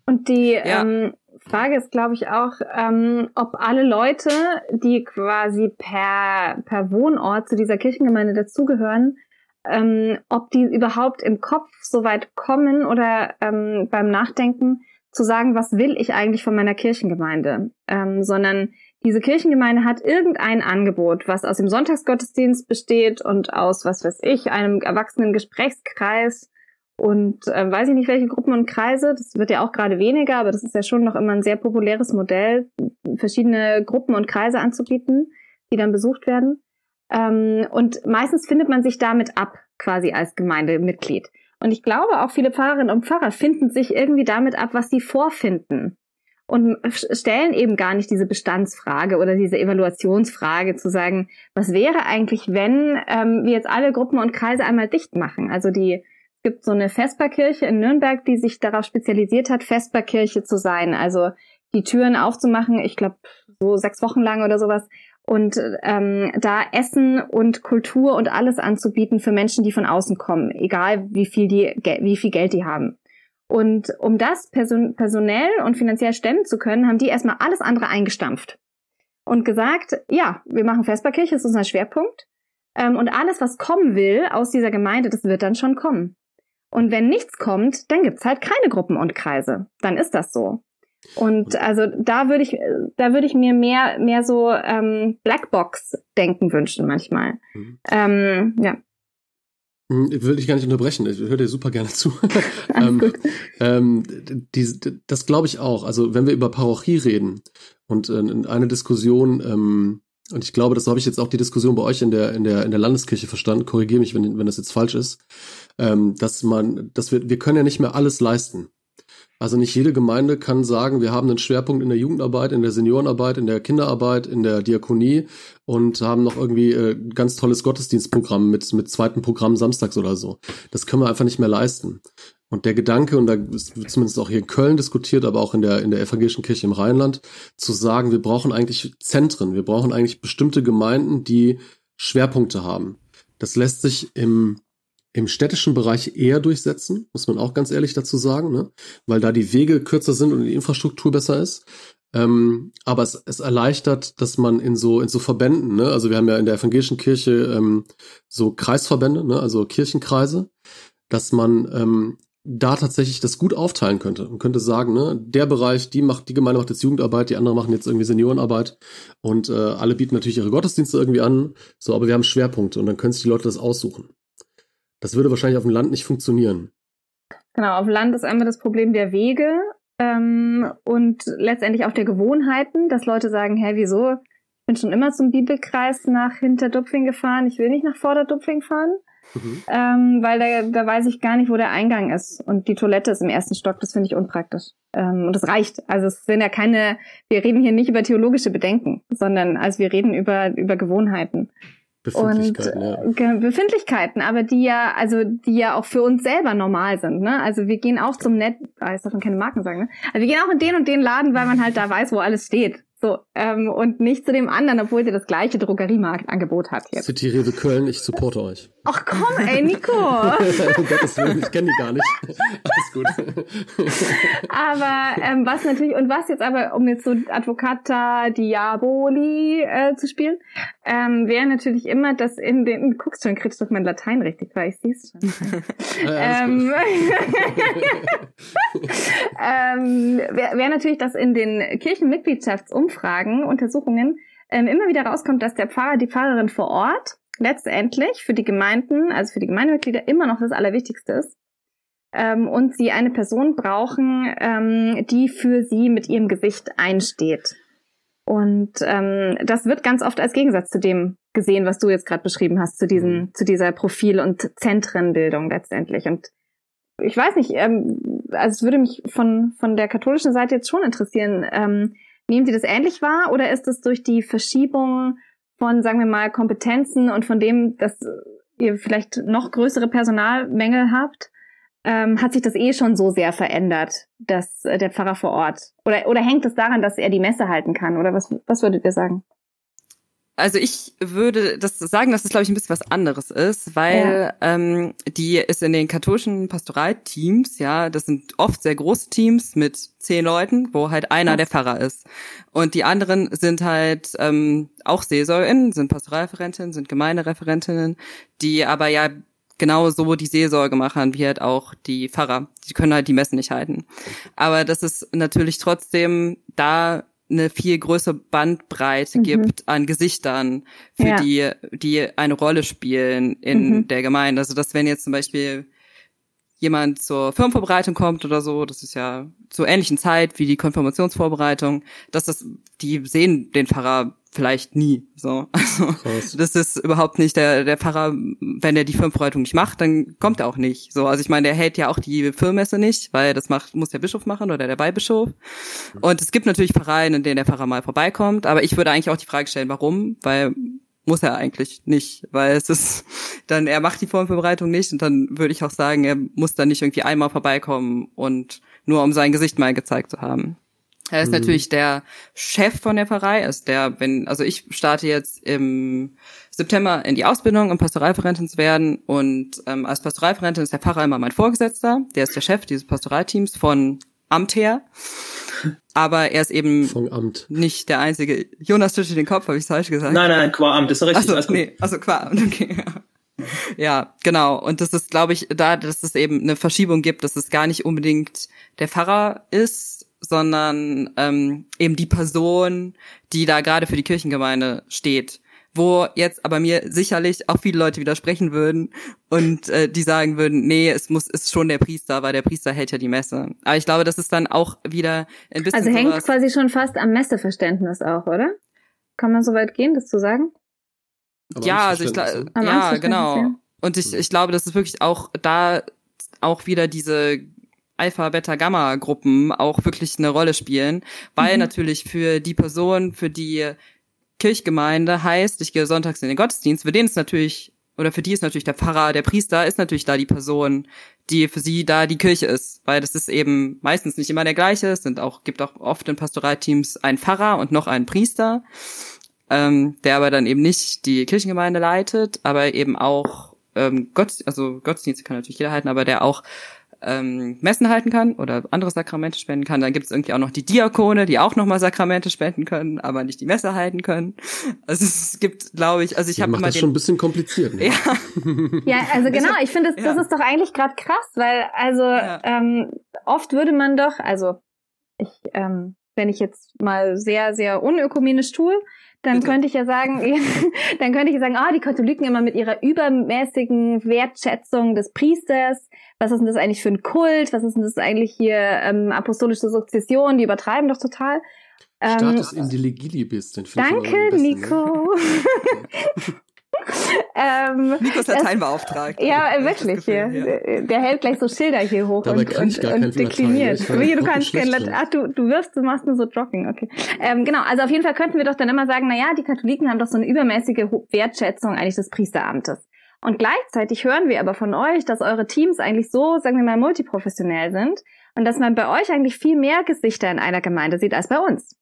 Und die ja. ähm, Frage ist, glaube ich, auch, ähm, ob alle Leute, die quasi per, per Wohnort zu dieser Kirchengemeinde dazugehören, ähm, ob die überhaupt im Kopf so weit kommen oder ähm, beim Nachdenken zu sagen, was will ich eigentlich von meiner Kirchengemeinde, ähm, sondern diese Kirchengemeinde hat irgendein Angebot, was aus dem Sonntagsgottesdienst besteht und aus, was weiß ich, einem erwachsenen Gesprächskreis und äh, weiß ich nicht, welche Gruppen und Kreise. Das wird ja auch gerade weniger, aber das ist ja schon noch immer ein sehr populäres Modell, verschiedene Gruppen und Kreise anzubieten, die dann besucht werden. Ähm, und meistens findet man sich damit ab, quasi als Gemeindemitglied. Und ich glaube, auch viele Pfarrerinnen und Pfarrer finden sich irgendwie damit ab, was sie vorfinden. Und stellen eben gar nicht diese Bestandsfrage oder diese Evaluationsfrage zu sagen, was wäre eigentlich, wenn ähm, wir jetzt alle Gruppen und Kreise einmal dicht machen? Also die gibt so eine Vesperkirche in Nürnberg, die sich darauf spezialisiert hat, Vesperkirche zu sein. Also die Türen aufzumachen, ich glaube so sechs Wochen lang oder sowas. Und ähm, da Essen und Kultur und alles anzubieten für Menschen, die von außen kommen, egal wie viel die, wie viel Geld die haben. Und um das person personell und finanziell stemmen zu können, haben die erstmal alles andere eingestampft und gesagt, ja, wir machen Vesperkirche, das ist unser Schwerpunkt. Ähm, und alles, was kommen will aus dieser Gemeinde, das wird dann schon kommen. Und wenn nichts kommt, dann gibt's halt keine Gruppen und Kreise. Dann ist das so. Und also da würde ich, da würde ich mir mehr, mehr so ähm, Blackbox-Denken wünschen manchmal. Mhm. Ähm, ja. Hm, ich will dich gar nicht unterbrechen. Ich höre dir super gerne zu. <laughs> ähm, ähm, die, das glaube ich auch. Also wenn wir über Parochie reden und äh, eine Diskussion, ähm, und ich glaube, das habe ich jetzt auch die Diskussion bei euch in der in der in der Landeskirche verstanden. Korrigiere mich, wenn wenn das jetzt falsch ist ähm, dass man, dass wir, wir können ja nicht mehr alles leisten. Also nicht jede Gemeinde kann sagen, wir haben einen Schwerpunkt in der Jugendarbeit, in der Seniorenarbeit, in der Kinderarbeit, in der Diakonie und haben noch irgendwie äh, ganz tolles Gottesdienstprogramm mit, mit zweiten Programm samstags oder so. Das können wir einfach nicht mehr leisten. Und der Gedanke, und da ist zumindest auch hier in Köln diskutiert, aber auch in der, in der evangelischen Kirche im Rheinland, zu sagen, wir brauchen eigentlich Zentren, wir brauchen eigentlich bestimmte Gemeinden, die Schwerpunkte haben. Das lässt sich im im städtischen Bereich eher durchsetzen, muss man auch ganz ehrlich dazu sagen, ne? weil da die Wege kürzer sind und die Infrastruktur besser ist. Ähm, aber es, es erleichtert, dass man in so in so Verbänden, ne? also wir haben ja in der evangelischen Kirche ähm, so Kreisverbände, ne? also Kirchenkreise, dass man ähm, da tatsächlich das gut aufteilen könnte. Man könnte sagen, ne, der Bereich, die macht, die Gemeinde macht jetzt Jugendarbeit, die anderen machen jetzt irgendwie Seniorenarbeit und äh, alle bieten natürlich ihre Gottesdienste irgendwie an, so, aber wir haben Schwerpunkte und dann können sich die Leute das aussuchen. Das würde wahrscheinlich auf dem Land nicht funktionieren. Genau, auf dem Land ist einmal das Problem der Wege ähm, und letztendlich auch der Gewohnheiten, dass Leute sagen, hä, wieso? bin schon immer zum Bibelkreis nach Hinterdupfing gefahren. Ich will nicht nach Vorderdupfing fahren. Mhm. Ähm, weil da, da weiß ich gar nicht, wo der Eingang ist. Und die Toilette ist im ersten Stock, das finde ich unpraktisch. Ähm, und das reicht. Also es sind ja keine, wir reden hier nicht über theologische Bedenken, sondern also wir reden über, über Gewohnheiten. Befindlichkeiten, und, ja. Befindlichkeiten, aber die ja, also die ja auch für uns selber normal sind. Ne? Also wir gehen auch zum Net, ah, ich darf schon keine Marken sagen, ne? Also wir gehen auch in den und den Laden, weil man halt da weiß, wo alles steht. So, ähm, und nicht zu dem anderen, obwohl sie das gleiche Drogeriemarktangebot hat jetzt. City Rewe Köln, ich supporte euch. Ach komm, ey, Nico. <laughs> Willen, ich kenne die gar nicht. Alles gut. aber ähm, was natürlich, und was jetzt aber, um jetzt so Advocata Diaboli äh, zu spielen, ähm, wäre natürlich immer, dass in den, du guckst schon kritisch auf mein Latein richtig, weil ich sieh's schon. <laughs> ähm, <laughs> ähm, wäre wär natürlich, dass in den Kirchenmitgliedschaftsumfragen, Untersuchungen, ähm, immer wieder rauskommt, dass der Pfarrer, die Pfarrerin vor Ort letztendlich für die Gemeinden, also für die Gemeindemitglieder immer noch das Allerwichtigste ist. Ähm, und sie eine Person brauchen, ähm, die für sie mit ihrem Gesicht einsteht. Und ähm, das wird ganz oft als Gegensatz zu dem gesehen, was du jetzt gerade beschrieben hast, zu diesem, mhm. zu dieser Profil- und Zentrenbildung letztendlich. Und ich weiß nicht, ähm, also es würde mich von, von der katholischen Seite jetzt schon interessieren, ähm, nehmen Sie das ähnlich wahr oder ist es durch die Verschiebung von, sagen wir mal, Kompetenzen und von dem, dass ihr vielleicht noch größere Personalmängel habt, ähm, hat sich das eh schon so sehr verändert, dass äh, der Pfarrer vor Ort oder oder hängt es daran, dass er die Messe halten kann oder was was würdet ihr sagen? Also ich würde das sagen, dass es, glaube ich, ein bisschen was anderes ist, weil ja. ähm, die ist in den katholischen Pastoralteams, ja, das sind oft sehr große Teams mit zehn Leuten, wo halt einer ja. der Pfarrer ist. Und die anderen sind halt ähm, auch SeelsorgerInnen, sind Pastoralreferentinnen, sind Gemeindereferentinnen, die aber ja genau so die Seelsorge machen, wie halt auch die Pfarrer. Die können halt die Messen nicht halten. Aber das ist natürlich trotzdem da eine viel größere Bandbreite mhm. gibt an Gesichtern, für ja. die, die eine Rolle spielen in mhm. der Gemeinde. Also, dass wenn jetzt zum Beispiel jemand zur Firmenvorbereitung kommt oder so, das ist ja zur ähnlichen Zeit wie die Konfirmationsvorbereitung, dass das, die sehen den Pfarrer vielleicht nie. So, also Krass. das ist überhaupt nicht der der Pfarrer, wenn er die Firmenvorbereitung nicht macht, dann kommt er auch nicht. So, also ich meine, der hält ja auch die Firmenmesse nicht, weil das macht muss der Bischof machen oder der Weihbischof. Und es gibt natürlich Pfarreien, in denen der Pfarrer mal vorbeikommt, aber ich würde eigentlich auch die Frage stellen, warum? Weil muss er eigentlich nicht, weil es ist <laughs> dann, er macht die Formvorbereitung nicht und dann würde ich auch sagen, er muss dann nicht irgendwie einmal vorbeikommen und nur um sein Gesicht mal gezeigt zu haben. Er ist mhm. natürlich der Chef von der Pfarrei, ist der, wenn, also ich starte jetzt im September in die Ausbildung, um Pastoralreferentin zu werden. Und ähm, als Pastoralreferentin ist der Pfarrer immer mein Vorgesetzter. Der ist der Chef dieses Pastoralteams von Amt her. Aber er ist eben nicht der einzige. Jonas tut den Kopf, habe ich falsch gesagt? Nein, nein, qua Amt, ist richtig. Also, nee, also qua Amt, okay. Ja, genau. Und das ist, glaube ich, da, dass es eben eine Verschiebung gibt, dass es gar nicht unbedingt der Pfarrer ist, sondern ähm, eben die Person, die da gerade für die Kirchengemeinde steht. Wo jetzt aber mir sicherlich auch viele Leute widersprechen würden und äh, die sagen würden, nee, es muss ist schon der Priester, weil der Priester hält ja die Messe. Aber ich glaube, das ist dann auch wieder ein bisschen Also hängt quasi schon fast am Messeverständnis auch, oder? Kann man so weit gehen, das zu sagen? Aber ja, also ich glaube, ja, genau. Und ich, ich glaube, das ist wirklich auch da auch wieder diese Alpha, Beta, Gamma Gruppen auch wirklich eine Rolle spielen, weil mhm. natürlich für die Person, für die Kirchgemeinde heißt, ich gehe sonntags in den Gottesdienst, für den ist natürlich oder für die ist natürlich der Pfarrer, der Priester ist natürlich da die Person, die für sie da die Kirche ist, weil das ist eben meistens nicht immer der gleiche, es sind auch gibt auch oft in Pastoralteams einen Pfarrer und noch einen Priester, ähm, der aber dann eben nicht die Kirchengemeinde leitet, aber eben auch ähm, Gott, also Gottesdienste kann natürlich jeder halten, aber der auch ähm, Messen halten kann oder andere Sakramente spenden kann. Dann gibt es irgendwie auch noch die Diakone, die auch nochmal Sakramente spenden können, aber nicht die Messe halten können. Also es gibt, glaube ich, also ich habe mal das den, schon ein bisschen kompliziert. Ne? Ja. ja, also <laughs> genau. Ich finde, das, das ja. ist doch eigentlich gerade krass, weil also ja. ähm, oft würde man doch, also ich ähm, wenn ich jetzt mal sehr, sehr unökumenisch tue, dann Bitte. könnte ich ja sagen, <laughs> dann könnte ich ja sagen, ah, oh, die Katholiken immer mit ihrer übermäßigen Wertschätzung des Priesters, was ist denn das eigentlich für ein Kult, was ist denn das eigentlich hier ähm, apostolische Sukzession, die übertreiben doch total. Status ähm, Indeligilibus, den Danke, besten, ne? <laughs> <laughs> <laughs> Ähm, Nikos Lateinbeauftragter. Ja, wirklich. Gefühl, ja. Der hält gleich so Schilder hier hoch Dabei und, und, und dekliniert. Latein, du kannst kein Latein. Ach, du, du wirfst, du machst nur so Jogging, okay. Ähm, genau, also auf jeden Fall könnten wir doch dann immer sagen, na ja, die Katholiken haben doch so eine übermäßige Wertschätzung eigentlich des Priesteramtes. Und gleichzeitig hören wir aber von euch, dass eure Teams eigentlich so, sagen wir mal, multiprofessionell sind und dass man bei euch eigentlich viel mehr Gesichter in einer Gemeinde sieht als bei uns.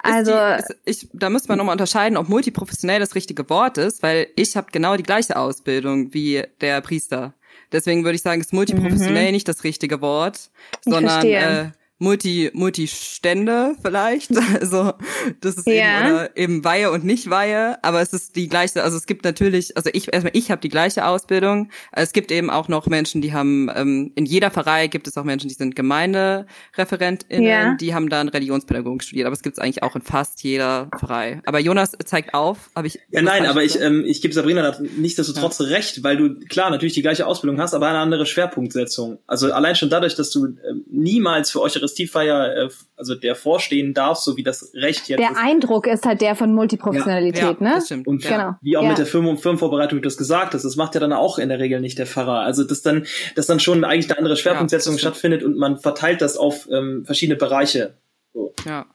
Also die, ist, ich, da müsste man nochmal unterscheiden, ob multiprofessionell das richtige Wort ist, weil ich habe genau die gleiche Ausbildung wie der Priester. Deswegen würde ich sagen, ist multiprofessionell mhm. nicht das richtige Wort, sondern äh, Multi, Multistände vielleicht. <laughs> Also das ist ja. eben, oder eben Weihe und nicht Weihe, aber es ist die gleiche, also es gibt natürlich, also ich erstmal ich habe die gleiche Ausbildung. Es gibt eben auch noch Menschen, die haben, ähm, in jeder Pfarrei gibt es auch Menschen, die sind GemeindereferentInnen, ja. die haben dann Religionspädagogik studiert, aber es gibt es eigentlich auch in fast jeder Pfarrei. Aber Jonas zeigt auf, habe ich. Ja, nein, aber ich, ähm, ich gebe Sabrina nichtsdestotrotz ja. recht, weil du klar natürlich die gleiche Ausbildung hast, aber eine andere Schwerpunktsetzung. Also allein schon dadurch, dass du äh, niemals für euch Eucharistiefeier, äh, also der vorstehen darf, so wie das Recht jetzt. Der ist. Eindruck ist halt der von Multiprofessionalität, ja, ne? Das stimmt. Und genau. wie auch ja. mit der Firmen Firmenvorbereitung du das gesagt hast, das macht ja dann auch in der Regel nicht der Pfarrer. Also dass dann, dass dann schon eigentlich eine andere Schwerpunktsetzung ja, stattfindet und man verteilt das auf ähm, verschiedene Bereiche. So. Ja.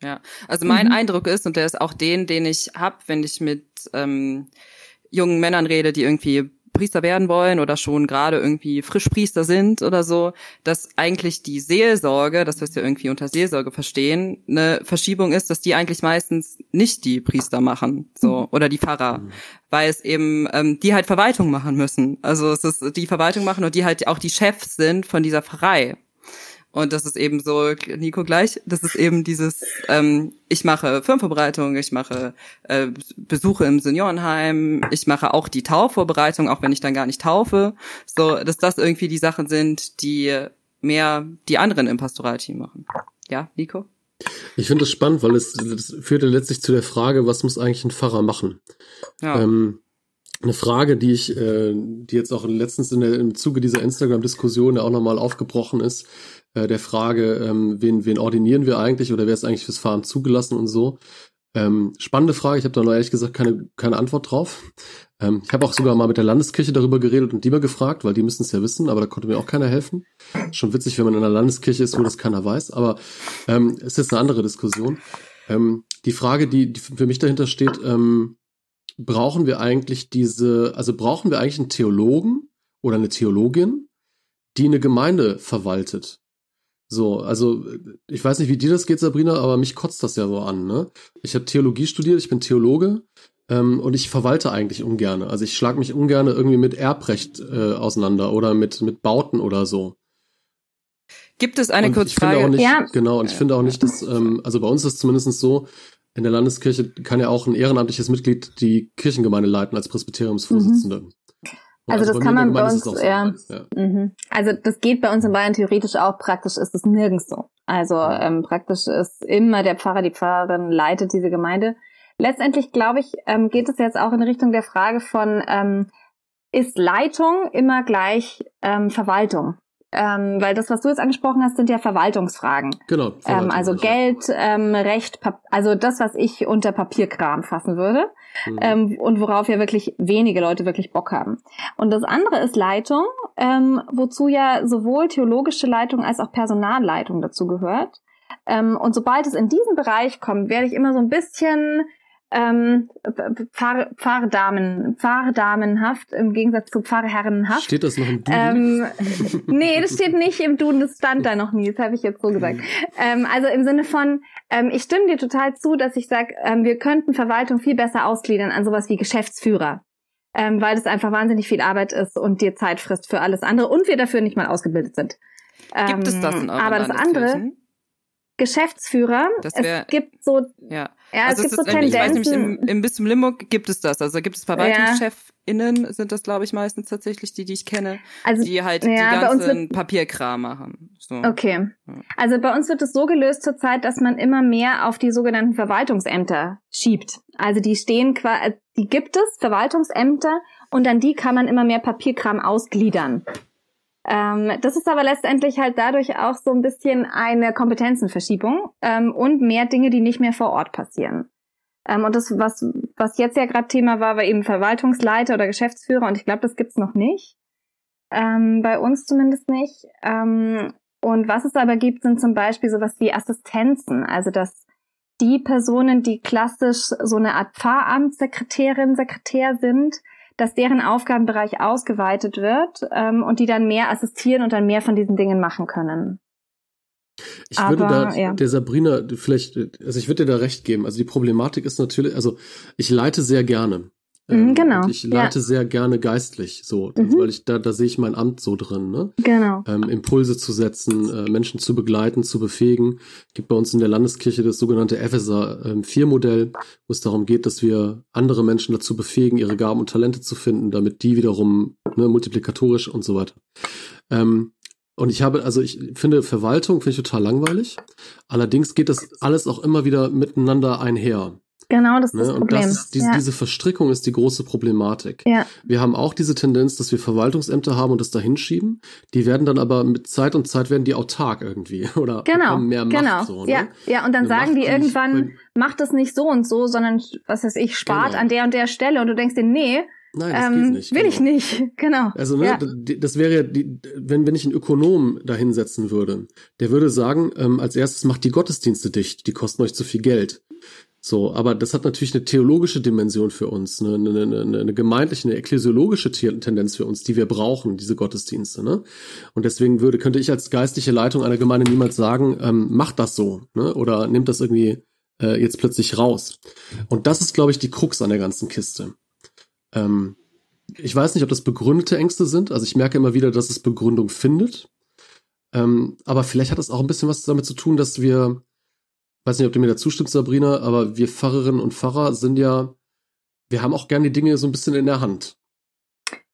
Ja, also mein mhm. Eindruck ist, und der ist auch den, den ich hab, wenn ich mit ähm, jungen Männern rede, die irgendwie Priester werden wollen oder schon gerade irgendwie Frischpriester sind oder so, dass eigentlich die Seelsorge, das du irgendwie unter Seelsorge verstehen, eine Verschiebung ist, dass die eigentlich meistens nicht die Priester machen, so mhm. oder die Pfarrer, mhm. weil es eben ähm, die halt Verwaltung machen müssen. Also es ist die Verwaltung machen und die halt auch die Chefs sind von dieser Pfarrei. Und das ist eben so, Nico gleich, das ist eben dieses, ähm, ich mache Firmenvorbereitung, ich mache äh, Besuche im Seniorenheim, ich mache auch die Taufvorbereitung, auch wenn ich dann gar nicht taufe. So, dass das irgendwie die Sachen sind, die mehr die anderen im Pastoralteam machen. Ja, Nico? Ich finde das spannend, weil es das führte letztlich zu der Frage, was muss eigentlich ein Pfarrer machen? Ja. Ähm, eine Frage, die ich, äh, die jetzt auch letztens in der, im Zuge dieser Instagram-Diskussion ja auch nochmal aufgebrochen ist, äh, der Frage, ähm, wen, wen ordinieren wir eigentlich oder wer ist eigentlich fürs Fahren zugelassen und so. Ähm, spannende Frage, ich habe da noch ehrlich gesagt keine, keine Antwort drauf. Ähm, ich habe auch sogar mal mit der Landeskirche darüber geredet und die mal gefragt, weil die müssen es ja wissen, aber da konnte mir auch keiner helfen. Schon witzig, wenn man in einer Landeskirche ist, wo das keiner weiß, aber ähm, ist jetzt eine andere Diskussion. Ähm, die Frage, die, die für mich dahinter steht, ähm, brauchen wir eigentlich diese, also brauchen wir eigentlich einen Theologen oder eine Theologin, die eine Gemeinde verwaltet? So, also ich weiß nicht, wie dir das geht, Sabrina, aber mich kotzt das ja so an. Ne? Ich habe Theologie studiert, ich bin Theologe ähm, und ich verwalte eigentlich ungerne. Also ich schlag mich ungerne irgendwie mit Erbrecht äh, auseinander oder mit mit Bauten oder so. Gibt es eine Kurzfrage? ja. Genau, und ich finde auch nicht, dass, ähm, also bei uns ist es zumindest so, in der Landeskirche kann ja auch ein ehrenamtliches Mitglied die Kirchengemeinde leiten als Presbyteriumsvorsitzende. Mhm. Also, also das kann man bei uns, so ja, ja. Mhm. Also das geht bei uns in Bayern theoretisch auch, praktisch ist es nirgends so. Also ähm, praktisch ist immer der Pfarrer, die Pfarrerin leitet diese Gemeinde. Letztendlich, glaube ich, ähm, geht es jetzt auch in Richtung der Frage von, ähm, ist Leitung immer gleich ähm, Verwaltung? Ähm, weil das, was du jetzt angesprochen hast, sind ja Verwaltungsfragen. Genau. Ähm, also Geld, ähm, Recht, Pap also das, was ich unter Papierkram fassen würde mhm. ähm, und worauf ja wirklich wenige Leute wirklich Bock haben. Und das andere ist Leitung, ähm, wozu ja sowohl theologische Leitung als auch Personalleitung dazu gehört. Ähm, und sobald es in diesen Bereich kommt, werde ich immer so ein bisschen ähm, Pfarr, Pfarrdamen, Pfarrdamenhaft im Gegensatz zu Pfarrherrenhaft. Steht das noch im Duden? Ähm, <laughs> nee, das steht nicht im Duden, das stand da noch nie, das habe ich jetzt so gesagt. Ähm, also im Sinne von, ähm, ich stimme dir total zu, dass ich sage, ähm, wir könnten Verwaltung viel besser ausgliedern an sowas wie Geschäftsführer. Ähm, weil das einfach wahnsinnig viel Arbeit ist und dir Zeit frisst für alles andere und wir dafür nicht mal ausgebildet sind. Gibt es das in ähm, Aber das andere, Geschäftsführer. Das wär, es gibt so, ja. ja also es gibt ist, so Tendenzen. Ich weiß nämlich, im, im Bistum Limburg gibt es das. Also gibt es VerwaltungschefInnen, sind das, glaube ich, meistens tatsächlich die, die ich kenne, also, die halt ja, die ganzen Papierkram machen. So. Okay. Also bei uns wird es so gelöst zurzeit, dass man immer mehr auf die sogenannten Verwaltungsämter schiebt. Also die stehen quasi, die gibt es, Verwaltungsämter, und an die kann man immer mehr Papierkram ausgliedern. Ähm, das ist aber letztendlich halt dadurch auch so ein bisschen eine Kompetenzenverschiebung ähm, und mehr Dinge, die nicht mehr vor Ort passieren. Ähm, und das, was, was jetzt ja gerade Thema war, war eben Verwaltungsleiter oder Geschäftsführer und ich glaube, das gibt's noch nicht. Ähm, bei uns zumindest nicht. Ähm, und was es aber gibt, sind zum Beispiel sowas wie Assistenzen, also dass die Personen, die klassisch so eine Art Pfarramtssekretärin, Sekretär sind, dass deren Aufgabenbereich ausgeweitet wird ähm, und die dann mehr assistieren und dann mehr von diesen Dingen machen können. Ich Aber, würde da ja. der Sabrina vielleicht, also ich würde dir da recht geben. Also die Problematik ist natürlich, also ich leite sehr gerne. Mhm, ähm, genau. ich leite ja. sehr gerne geistlich, so, mhm. weil ich da, da sehe ich mein Amt so drin, ne? Genau. Ähm, Impulse zu setzen, äh, Menschen zu begleiten, zu befähigen. Gibt bei uns in der Landeskirche das sogenannte Epheser ähm, 4 Modell, wo es darum geht, dass wir andere Menschen dazu befähigen, ihre Gaben und Talente zu finden, damit die wiederum ne, multiplikatorisch und so weiter. Ähm, und ich habe, also ich finde Verwaltung finde ich total langweilig. Allerdings geht das alles auch immer wieder miteinander einher. Genau, das ist ne? das Problem. Und das die, ja. diese Verstrickung ist die große Problematik. Ja. Wir haben auch diese Tendenz, dass wir Verwaltungsämter haben und das da hinschieben. Die werden dann aber mit Zeit und Zeit werden die autark irgendwie <laughs> oder genau, mehr Macht. Genau. So, ne? Ja, ja, und dann Eine sagen Macht, die irgendwann, macht das nicht so und so, sondern was weiß ich, spart genau. an der und der Stelle und du denkst dir, nee, Nein, das ähm, geht nicht. Will genau. ich nicht, <laughs> genau. Also, ne, ja. das wäre ja, die, wenn, wenn ich einen Ökonom da hinsetzen würde, der würde sagen, ähm, als erstes macht die Gottesdienste dicht, die kosten euch zu viel Geld. So, aber das hat natürlich eine theologische Dimension für uns, eine, eine, eine, eine gemeindliche, eine ekklesiologische Tendenz für uns, die wir brauchen, diese Gottesdienste. Ne? Und deswegen würde, könnte ich als geistliche Leitung einer Gemeinde niemals sagen, ähm, macht das so, ne? Oder nimmt das irgendwie äh, jetzt plötzlich raus. Und das ist, glaube ich, die Krux an der ganzen Kiste. Ähm, ich weiß nicht, ob das begründete Ängste sind. Also ich merke immer wieder, dass es Begründung findet. Ähm, aber vielleicht hat es auch ein bisschen was damit zu tun, dass wir weiß nicht, ob du mir da zustimmst, Sabrina, aber wir Pfarrerinnen und Pfarrer sind ja, wir haben auch gerne die Dinge so ein bisschen in der Hand.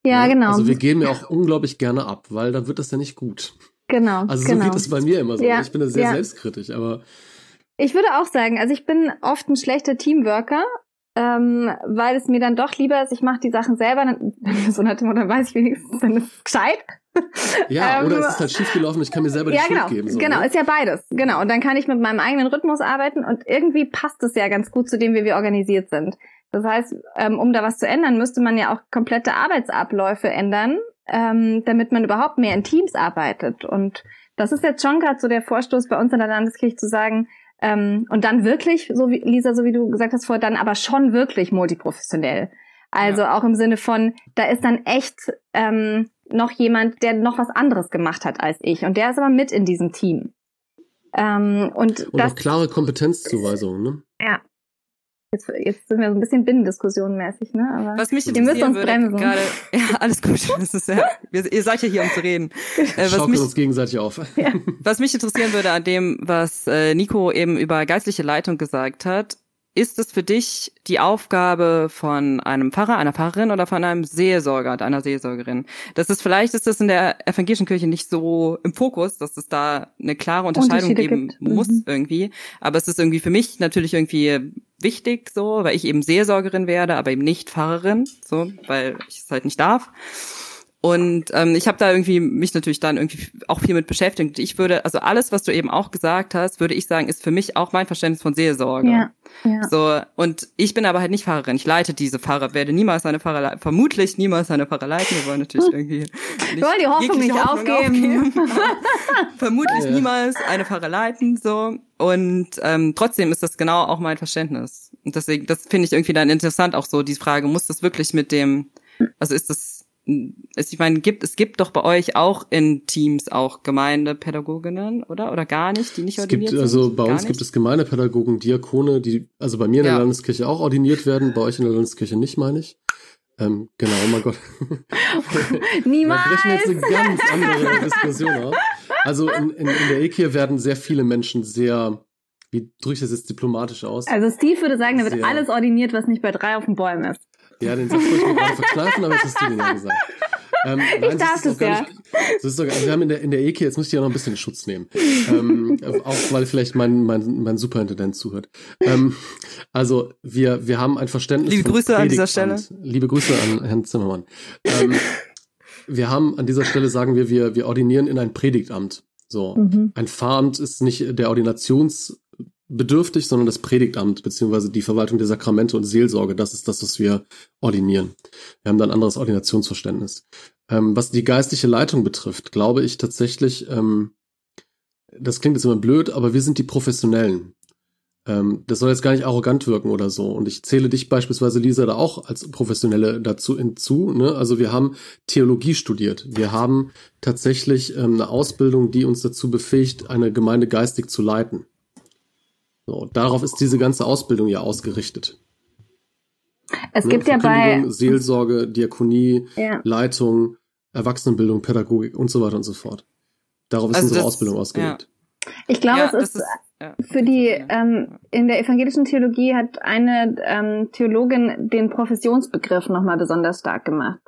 Ja, ja? genau. Also wir geben ja auch unglaublich gerne ab, weil dann wird das ja nicht gut. Genau. Also so genau. geht es bei mir immer so. Ja, ich bin da sehr ja. selbstkritisch, aber. Ich würde auch sagen, also ich bin oft ein schlechter Teamworker, ähm, weil es mir dann doch lieber ist, ich mache die Sachen selber, dann, so nach dem dann weiß ich wenigstens, dann ist es gescheit. Ja, <laughs> ähm, oder es ist halt schiefgelaufen, ich kann mir selber die ja, Schuld genau, geben. So, genau, ne? ist ja beides. Genau. Und dann kann ich mit meinem eigenen Rhythmus arbeiten und irgendwie passt es ja ganz gut zu dem, wie wir organisiert sind. Das heißt, ähm, um da was zu ändern, müsste man ja auch komplette Arbeitsabläufe ändern, ähm, damit man überhaupt mehr in Teams arbeitet. Und das ist jetzt schon gerade so der Vorstoß bei uns in der Landeskirche zu sagen, ähm, und dann wirklich, so wie Lisa, so wie du gesagt hast vorher, dann aber schon wirklich multiprofessionell. Also ja. auch im Sinne von, da ist dann echt ähm, noch jemand, der noch was anderes gemacht hat als ich. Und der ist aber mit in diesem Team. Ähm, und und das, auch klare Kompetenzzuweisungen, ne? Ja. Jetzt, jetzt sind wir so ein bisschen Binnendiskussionmäßig, ne? Aber was mich interessieren würde gerade, <laughs> ja, alles gut. <laughs> Das ist ja, wir, ihr seid ja hier, um zu reden. Äh, was mich, uns gegenseitig auf. Ja. Was mich interessieren würde an dem, was äh, Nico eben über geistliche Leitung gesagt hat, ist es für dich die Aufgabe von einem Pfarrer, einer Pfarrerin oder von einem Seelsorger, einer Seelsorgerin? Das ist vielleicht ist das in der evangelischen Kirche nicht so im Fokus, dass es da eine klare Unterscheidung geben gibt. muss mhm. irgendwie. Aber es ist irgendwie für mich natürlich irgendwie wichtig, so, weil ich eben Seelsorgerin werde, aber eben nicht Pfarrerin, so, weil ich es halt nicht darf. Und ähm, ich habe da irgendwie mich natürlich dann irgendwie auch viel mit beschäftigt. Ich würde, also alles, was du eben auch gesagt hast, würde ich sagen, ist für mich auch mein Verständnis von Seelsorge. Ja, ja. So, und ich bin aber halt nicht Pfarrerin. Ich leite diese Pfarrer, werde niemals eine Pfarrer leiten, vermutlich niemals eine Pfarrer leiten. Wir wollen natürlich irgendwie. Nicht wollen die Hoffnung nicht Hoffnung aufgeben. aufgeben. <laughs> vermutlich ja. niemals eine Pfarrer leiten, so. Und ähm, trotzdem ist das genau auch mein Verständnis. Und deswegen, das finde ich irgendwie dann interessant, auch so die Frage, muss das wirklich mit dem, also ist das es, ich meine, gibt, es gibt doch bei euch auch in Teams auch Gemeindepädagoginnen, oder? Oder gar nicht, die nicht es ordiniert gibt, sind? Also bei uns nicht? gibt es Gemeindepädagogen, Diakone, die also bei mir in der ja. Landeskirche auch ordiniert werden, bei euch in der Landeskirche nicht, meine ich. Ähm, genau, oh mein Gott. <laughs> Niemals! Wir brechen jetzt eine ganz andere Diskussion auf. Also in, in, in der Ehe werden sehr viele Menschen sehr, wie drücke ich das jetzt diplomatisch aus? Also Steve würde sagen, da wird alles ordiniert, was nicht bei drei auf den Bäumen ist. Ja, den Satz wollte ich mir gerade verkneifen, aber jetzt hast du den ja gesagt. Ähm, nein, ich darf das, ja. Nicht, das ist sogar, also wir haben in der, in der EK, jetzt muss ich ja noch ein bisschen Schutz nehmen. ähm, auch weil vielleicht mein, mein, mein Superintendent zuhört. Ähm, also wir, wir haben ein Verständnis. Liebe Grüße an dieser Stelle. Liebe Grüße an Herrn Zimmermann. Ähm, wir haben an dieser Stelle sagen wir, wir, wir ordinieren in ein Predigtamt. So. Mhm. Ein Pfarramt ist nicht der Ordinations bedürftig, sondern das Predigtamt beziehungsweise die Verwaltung der Sakramente und Seelsorge. Das ist das, was wir ordinieren. Wir haben da ein anderes Ordinationsverständnis. Ähm, was die geistliche Leitung betrifft, glaube ich tatsächlich, ähm, das klingt jetzt immer blöd, aber wir sind die Professionellen. Ähm, das soll jetzt gar nicht arrogant wirken oder so. Und ich zähle dich beispielsweise, Lisa, da auch als Professionelle dazu hinzu. Ne? Also wir haben Theologie studiert. Wir haben tatsächlich ähm, eine Ausbildung, die uns dazu befähigt, eine Gemeinde geistig zu leiten. So, darauf ist diese ganze Ausbildung ja ausgerichtet. Es ne? gibt ja bei Seelsorge, Diakonie, ja. Leitung, Erwachsenenbildung, Pädagogik und so weiter und so fort. Darauf ist also unsere das, Ausbildung ausgelegt. Ja. Ich glaube, ja, es ist, ist ja, für die ähm, in der evangelischen Theologie hat eine ähm, Theologin den Professionsbegriff nochmal besonders stark gemacht.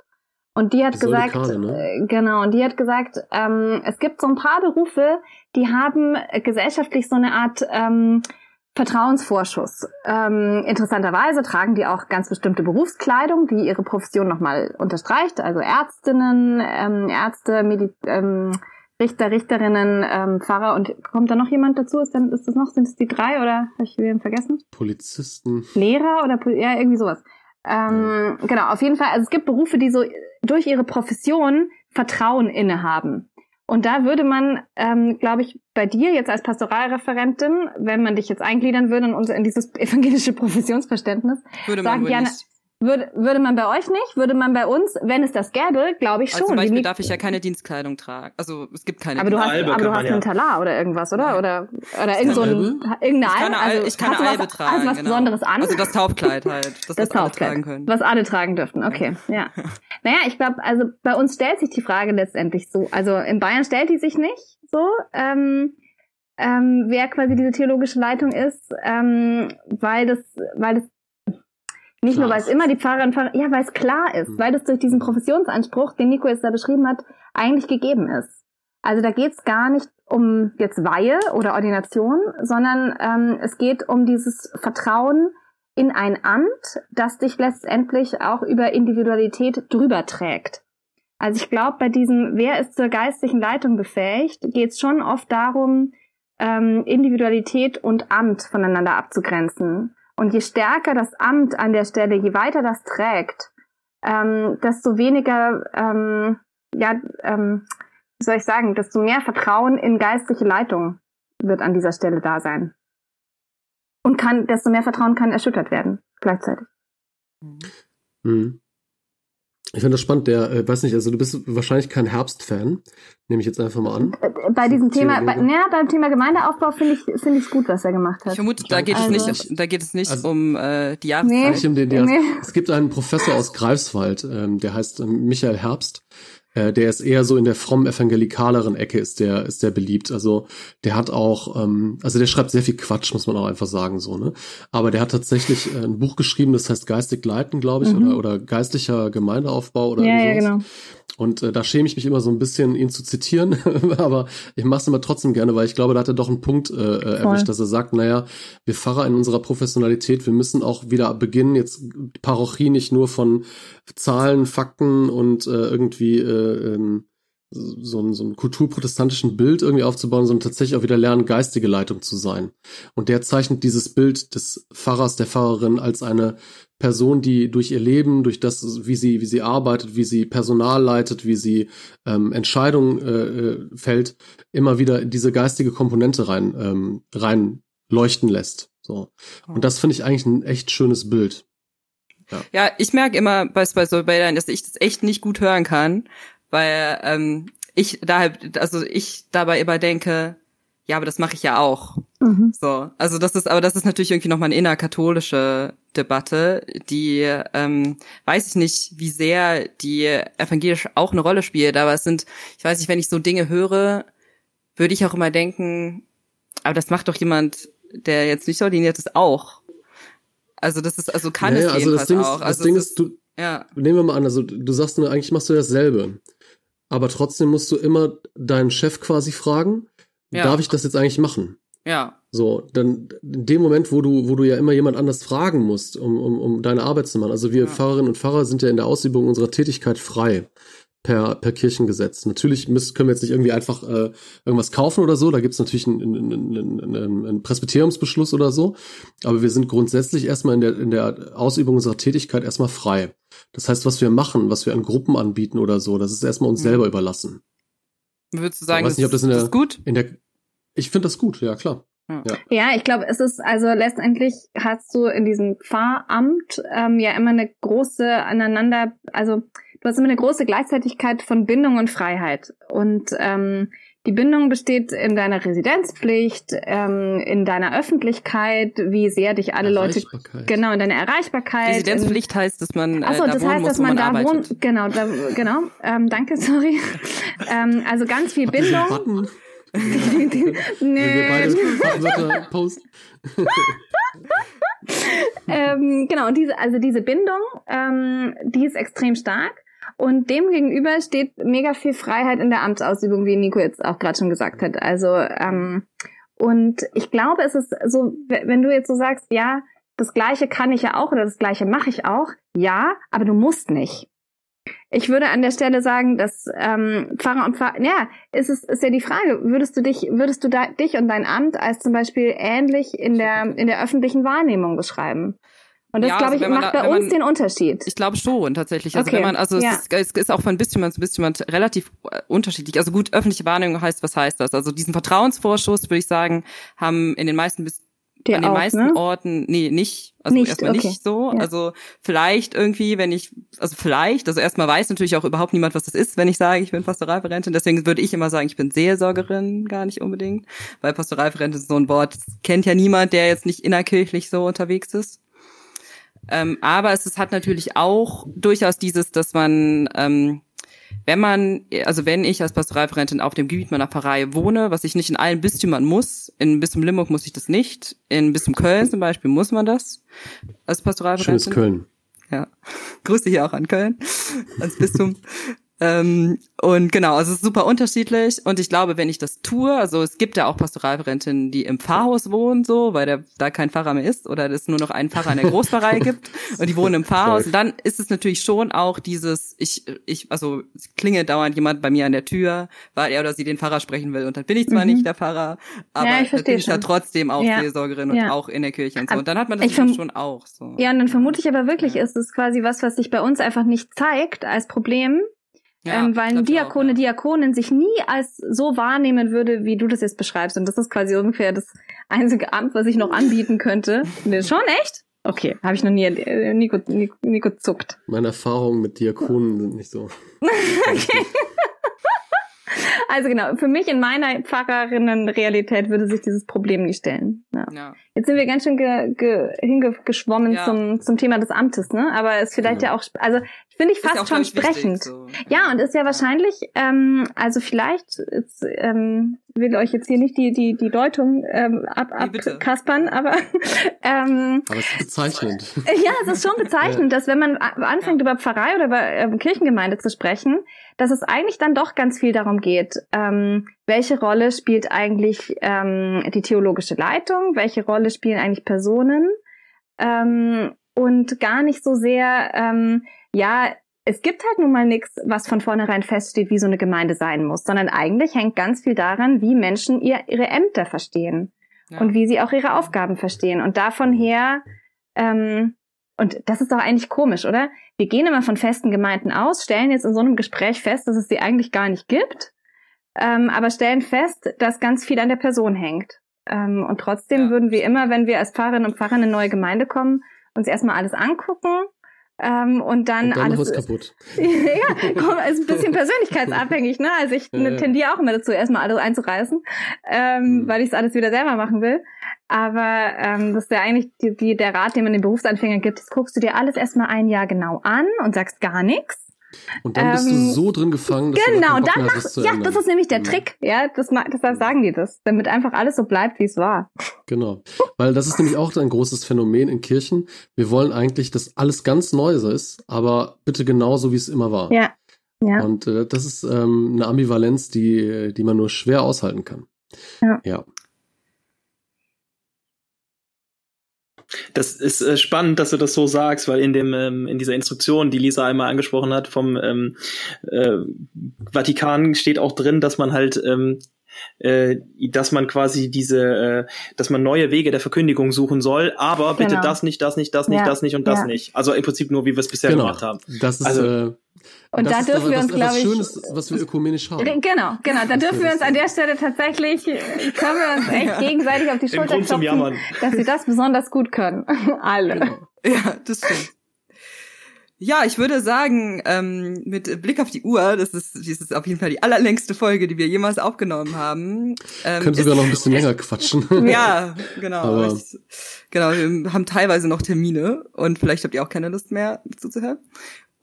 Und die hat die gesagt, Karte, ne? Äh, genau, und die hat gesagt, ähm, es gibt so ein paar Berufe, die haben gesellschaftlich so eine Art ähm, Vertrauensvorschuss. Ähm, interessanterweise tragen die auch ganz bestimmte Berufskleidung, die ihre Profession nochmal unterstreicht. Also Ärztinnen, ähm, Ärzte, Medi ähm, Richter, Richterinnen, ähm, Pfarrer und kommt da noch jemand dazu? Ist, dann, ist das noch, sind es die drei oder habe ich wen vergessen? Polizisten. Lehrer oder ja, irgendwie sowas. Ähm, ja. Genau, auf jeden Fall, also es gibt Berufe, die so durch ihre Profession Vertrauen innehaben. Und da würde man, ähm, glaube ich, bei dir jetzt als Pastoralreferentin, wenn man dich jetzt eingliedern würde in, in dieses evangelische Professionsverständnis, würde man sagen, Jana, nicht. Würde, würde man bei euch nicht? Würde man bei uns, wenn es das gäbe, glaube ich schon. Also zum Beispiel darf ich ja keine Dienstkleidung tragen. Also es gibt keine. Aber du hast, aber du hast ja. einen Talar oder irgendwas, oder? Oder oder irgend so ein, irgendeine ich kann Albe. Also ich kann eine Albe was, tragen. Also was genau. Besonderes an. Also das Taufkleid halt. Das, das Taufkleid, tragen können. was alle tragen dürften. Okay, ja. <laughs> naja, ich glaube, also bei uns stellt sich die Frage letztendlich so. Also in Bayern stellt die sich nicht so. Ähm, ähm, wer quasi diese theologische Leitung ist, ähm, weil das, weil das nicht klar nur, weil es immer die Pfarrerinnen und Pfarrer, ja, weil es klar ist, mhm. weil das durch diesen Professionsanspruch, den Nico jetzt da beschrieben hat, eigentlich gegeben ist. Also da geht es gar nicht um jetzt Weihe oder Ordination, sondern ähm, es geht um dieses Vertrauen in ein Amt, das dich letztendlich auch über Individualität drüber trägt. Also ich glaube, bei diesem, wer ist zur geistlichen Leitung befähigt, geht es schon oft darum, ähm, Individualität und Amt voneinander abzugrenzen. Und je stärker das Amt an der Stelle, je weiter das trägt, ähm, desto weniger, ähm, ja, ähm, wie soll ich sagen, desto mehr Vertrauen in geistliche Leitung wird an dieser Stelle da sein. Und kann, desto mehr Vertrauen kann erschüttert werden, gleichzeitig. Mhm. Ich finde das spannend, der, äh, weiß nicht, also du bist wahrscheinlich kein Herbst-Fan, nehme ich jetzt einfach mal an. Äh, bei diesem Thema, bei, ja, beim Thema Gemeindeaufbau finde ich finde ich gut, was er gemacht hat. Ich vermute, da geht also, es nicht, da geht es nicht also, um äh, die Jahreszeit. Nee, nicht um den nee. Es gibt einen Professor aus Greifswald, ähm, der heißt ähm, Michael Herbst. Äh, der ist eher so in der fromm evangelikaleren Ecke ist der ist der beliebt. Also der hat auch, ähm, also der schreibt sehr viel Quatsch, muss man auch einfach sagen so ne. Aber der hat tatsächlich äh, ein Buch geschrieben, das heißt Geistig leiten, glaube ich, mhm. oder oder geistlicher Gemeindeaufbau oder ja, ja, genau. Und äh, da schäme ich mich immer so ein bisschen, ihn zu zitieren, <laughs> aber ich mache es immer trotzdem gerne, weil ich glaube, da hat er doch einen Punkt äh, äh erwischt, dass er sagt, naja, wir Pfarrer in unserer Professionalität, wir müssen auch wieder beginnen, jetzt Parochie nicht nur von Zahlen, Fakten und äh, irgendwie äh, ähm, so, ein, so ein kulturprotestantischen Bild irgendwie aufzubauen, sondern tatsächlich auch wieder lernen, geistige Leitung zu sein. Und der zeichnet dieses Bild des Pfarrers, der Pfarrerin als eine Person, die durch ihr Leben, durch das, wie sie, wie sie arbeitet, wie sie Personal leitet, wie sie ähm, Entscheidungen äh, äh fällt, immer wieder diese geistige Komponente rein, ähm, rein leuchten lässt. So. Und das finde ich eigentlich ein echt schönes Bild. Ja, ja ich merke immer bei, bei so Bildern, dass ich das echt nicht gut hören kann, weil ähm, ich da also ich dabei immer denke, ja, aber das mache ich ja auch. Mhm. So, also das ist, aber das ist natürlich irgendwie nochmal eine innerkatholische Debatte, die ähm, weiß ich nicht, wie sehr die evangelisch auch eine Rolle spielt, aber es sind, ich weiß nicht, wenn ich so Dinge höre, würde ich auch immer denken, aber das macht doch jemand, der jetzt nicht ordiniert ist, auch. Also das ist, also kann naja, es also das Ding auch. Ist, das also Ding ist, du, ja. nehmen wir mal an, also du sagst nur, eigentlich machst du dasselbe. Aber trotzdem musst du immer deinen Chef quasi fragen, ja. darf ich das jetzt eigentlich machen? Ja. So, dann in dem Moment, wo du, wo du ja immer jemand anders fragen musst, um, um, um deine Arbeit zu machen. Also wir ja. Pfarrerinnen und Pfarrer sind ja in der Ausübung unserer Tätigkeit frei per, per Kirchengesetz. Natürlich müssen, können wir jetzt nicht irgendwie einfach äh, irgendwas kaufen oder so. Da gibt es natürlich einen, einen, einen, einen Presbyteriumsbeschluss oder so. Aber wir sind grundsätzlich erstmal in der, in der Ausübung unserer Tätigkeit erstmal frei. Das heißt, was wir machen, was wir an Gruppen anbieten oder so, das ist erstmal uns mhm. selber überlassen. Würdest du sagen, ich weiß nicht, ob das, in der, das gut? In der, ich finde das gut, ja klar. Ja. ja, ich glaube, es ist, also letztendlich hast du in diesem Pfarramt ähm, ja immer eine große aneinander, also du hast immer eine große Gleichzeitigkeit von Bindung und Freiheit. Und ähm, die Bindung besteht in deiner Residenzpflicht, ähm, in deiner Öffentlichkeit, wie sehr dich alle Leute genau in deiner Erreichbarkeit. Residenzpflicht in, heißt, dass man äh, Achso, da das heißt, muss, dass man, man da wohnt. Genau, da, genau. Ähm, danke, <laughs> sorry. ähm, also ganz viel Bindung. Nö. <laughs> <laughs> ähm, genau, und diese, also diese Bindung, ähm, die ist extrem stark. Und dem gegenüber steht mega viel Freiheit in der Amtsausübung, wie Nico jetzt auch gerade schon gesagt hat. Also, ähm, und ich glaube, es ist so, wenn du jetzt so sagst, ja, das Gleiche kann ich ja auch oder das Gleiche mache ich auch, ja, aber du musst nicht. Ich würde an der Stelle sagen, dass ähm, Pfarrer und Pfarrer, ja, ist es ist ja die Frage, würdest du dich, würdest du da, dich und dein Amt als zum Beispiel ähnlich in der in der öffentlichen Wahrnehmung beschreiben? Und das, ja, glaube also ich, macht da, bei uns man, den Unterschied. Ich glaube schon, tatsächlich. Also okay. wenn man, also ja. es, ist, es ist auch von bis zu bis jemand relativ äh, unterschiedlich. Also gut, öffentliche Wahrnehmung heißt, was heißt das? Also diesen Vertrauensvorschuss, würde ich sagen, haben in den meisten bis der an den auch, meisten ne? Orten, nee, nicht, also nicht, erstmal okay. nicht so. Ja. Also vielleicht irgendwie, wenn ich, also vielleicht, also erstmal weiß natürlich auch überhaupt niemand, was das ist, wenn ich sage, ich bin Pastoralreferentin. Deswegen würde ich immer sagen, ich bin Seelsorgerin, gar nicht unbedingt. Weil Pastoralreferentin ist so ein Wort, kennt ja niemand, der jetzt nicht innerkirchlich so unterwegs ist. Ähm, aber es, es hat natürlich auch durchaus dieses, dass man, ähm, wenn man, also wenn ich als Pastoralreferentin auf dem Gebiet meiner Pfarrei wohne, was ich nicht in allen Bistümern muss, in Bistum Limburg muss ich das nicht, in Bistum Köln zum Beispiel muss man das als Pastoralreferentin. Schönes Köln. Ja, grüße hier auch an Köln, als Bistum. Ähm, und genau, also es ist super unterschiedlich. Und ich glaube, wenn ich das tue, also es gibt ja auch Pastoralreferentinnen, die im Pfarrhaus wohnen, so, weil der, da kein Pfarrer mehr ist oder es nur noch einen Pfarrer in der Großpfarrei <laughs> gibt und die wohnen im Pfarrhaus. Und dann ist es natürlich schon auch dieses, ich, ich, also es klingelt dauernd jemand bei mir an der Tür, weil er oder sie den Pfarrer sprechen will. Und dann bin ich zwar mhm. nicht der Pfarrer, aber ja, ich bin ich ja trotzdem auch ja. Seelsorgerin und ja. auch in der Kirche und so. Und dann hat man das schon auch so. Ja, und dann vermute ich aber wirklich, ist es quasi was, was sich bei uns einfach nicht zeigt als Problem ja, ähm, weil ein Diakone, auch, ja. Diakonin sich nie als so wahrnehmen würde, wie du das jetzt beschreibst. Und das ist quasi ungefähr das einzige Amt, was ich noch anbieten könnte. <laughs> Schon echt? Okay, habe ich noch nie. Äh, Nico, Nico, Nico zuckt. Meine Erfahrungen mit Diakonen sind nicht so. <laughs> okay. Also genau, für mich in meiner Pfarrerinnenrealität würde sich dieses Problem nicht stellen. Ja. ja. Jetzt sind wir ganz schön ge, ge, hingeschwommen ja. zum, zum Thema des Amtes, ne? Aber es ist vielleicht ja, ja auch, also finde ich fast schon sprechend. So. Ja, und ist ja wahrscheinlich, ähm, also vielleicht, jetzt, ähm, will euch jetzt hier nicht die, die, die Deutung ähm, ab, abkaspern, aber <laughs> ähm, Aber es ist bezeichnend. <laughs> Ja, es ist schon bezeichnend, dass wenn man anfängt über Pfarrei oder über ähm, Kirchengemeinde zu sprechen, dass es eigentlich dann doch ganz viel darum geht, ähm, welche Rolle spielt eigentlich ähm, die theologische Leitung, welche Rolle spielen eigentlich Personen ähm, und gar nicht so sehr, ähm, ja, es gibt halt nun mal nichts, was von vornherein feststeht, wie so eine Gemeinde sein muss, sondern eigentlich hängt ganz viel daran, wie Menschen ihr, ihre Ämter verstehen ja. und wie sie auch ihre Aufgaben verstehen. Und davon her, ähm, und das ist doch eigentlich komisch, oder? Wir gehen immer von festen Gemeinden aus, stellen jetzt in so einem Gespräch fest, dass es sie eigentlich gar nicht gibt, ähm, aber stellen fest, dass ganz viel an der Person hängt. Ähm, und trotzdem ja. würden wir immer, wenn wir als Pfarrerinnen und Pfarrer in eine neue Gemeinde kommen, uns erstmal alles angucken, ähm, und dann, und dann alles kaputt. <laughs> ja, komm, ist ein bisschen <laughs> persönlichkeitsabhängig, ne? Also ich äh. tendiere auch immer dazu, erstmal alles einzureißen, ähm, mhm. weil ich es alles wieder selber machen will. Aber ähm, das ist ja eigentlich die, die, der Rat, den man den Berufsanfängern gibt, das guckst du dir alles erstmal ein Jahr genau an und sagst gar nichts. Und dann bist du ähm, so drin gefangen, dass genau, du dann mach, ja, ändern. das ist nämlich der. Trick, ja, das, deshalb sagen die das, damit einfach alles so bleibt, wie es war. Genau, weil das ist nämlich auch ein großes Phänomen in Kirchen. Wir wollen eigentlich, dass alles ganz neu ist, aber bitte genauso, wie es immer war. Ja. Ja. Und äh, das ist ähm, eine Ambivalenz, die, die man nur schwer aushalten kann. Ja. ja. Das ist äh, spannend, dass du das so sagst, weil in dem ähm, in dieser Instruktion, die Lisa einmal angesprochen hat vom ähm, äh, Vatikan, steht auch drin, dass man halt ähm, äh, dass man quasi diese, äh, dass man neue Wege der Verkündigung suchen soll, aber bitte genau. das nicht, das nicht, das nicht, ja. das nicht und das ja. nicht. Also im Prinzip nur, wie wir es bisher genau. gemacht haben. Das ist, also, äh, und da dürfen wir uns, glaube ich, Schönes, was wir ökumenisch haben. Genau, genau. Da <laughs> dürfen wir uns an der Stelle tatsächlich, können wir uns echt gegenseitig auf die Schulter klopfen, dass sie das besonders gut können. <laughs> Alle. Genau. Ja, das stimmt. Ja, ich würde sagen, ähm, mit Blick auf die Uhr, das ist, das ist auf jeden Fall die allerlängste Folge, die wir jemals aufgenommen haben. Ähm, Können sogar noch ein bisschen länger quatschen. <laughs> ja, genau. Aber ich, genau, wir haben teilweise noch Termine und vielleicht habt ihr auch keine Lust mehr zuzuhören.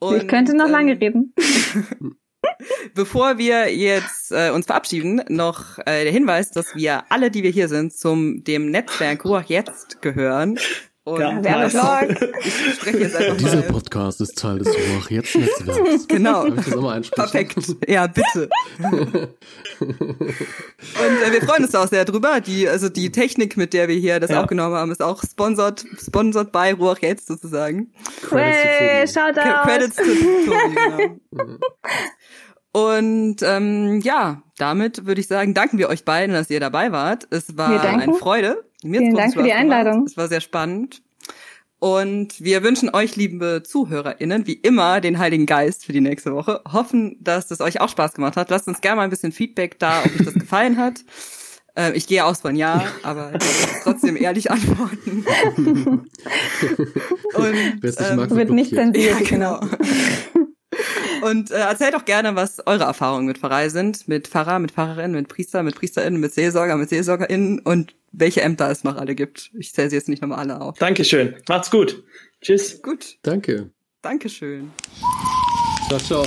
Und, ich könnte noch ähm, lange reden. <laughs> Bevor wir jetzt äh, uns verabschieden, noch äh, der Hinweis, dass wir alle, die wir hier sind, zum dem Netzwerk Ruach jetzt gehören. Und ja, Werbevlog. <laughs> Ich spreche jetzt einfach Dieser mal. Podcast ist Teil des Ruach jetzt Netzwerks. <laughs> Genau. Perfekt. Ja, bitte. Und äh, wir freuen uns auch sehr drüber. Die, also die Technik, mit der wir hier das ja. aufgenommen haben, ist auch sponsored, sponsored by Ruach jetzt sozusagen. Hey, shout out. Credits to Tobi, genau. <laughs> Und ähm, ja, damit würde ich sagen, danken wir euch beiden, dass ihr dabei wart. Es war eine Freude. Mir Vielen Dank für die Einladung. Gemacht. Es war sehr spannend. Und wir wünschen euch, liebe ZuhörerInnen, wie immer den Heiligen Geist für die nächste Woche. Hoffen, dass es euch auch Spaß gemacht hat. Lasst uns gerne mal ein bisschen Feedback da, ob euch das gefallen hat. <laughs> Äh, ich gehe aus von ja, aber trotzdem ehrlich antworten. <laughs> Und ähm, wird nicht zensiert, ja, genau. <laughs> Und äh, erzählt auch gerne, was eure Erfahrungen mit Pfarrei sind, mit Pfarrer, mit Pfarrerinnen, mit Priester, mit PriesterInnen, mit Seelsorger, mit SeelsorgerInnen und welche Ämter es noch alle gibt. Ich zähle sie jetzt nicht nochmal alle auf. Dankeschön. Macht's gut. Tschüss. Gut. Danke. Dankeschön. Ciao, ciao.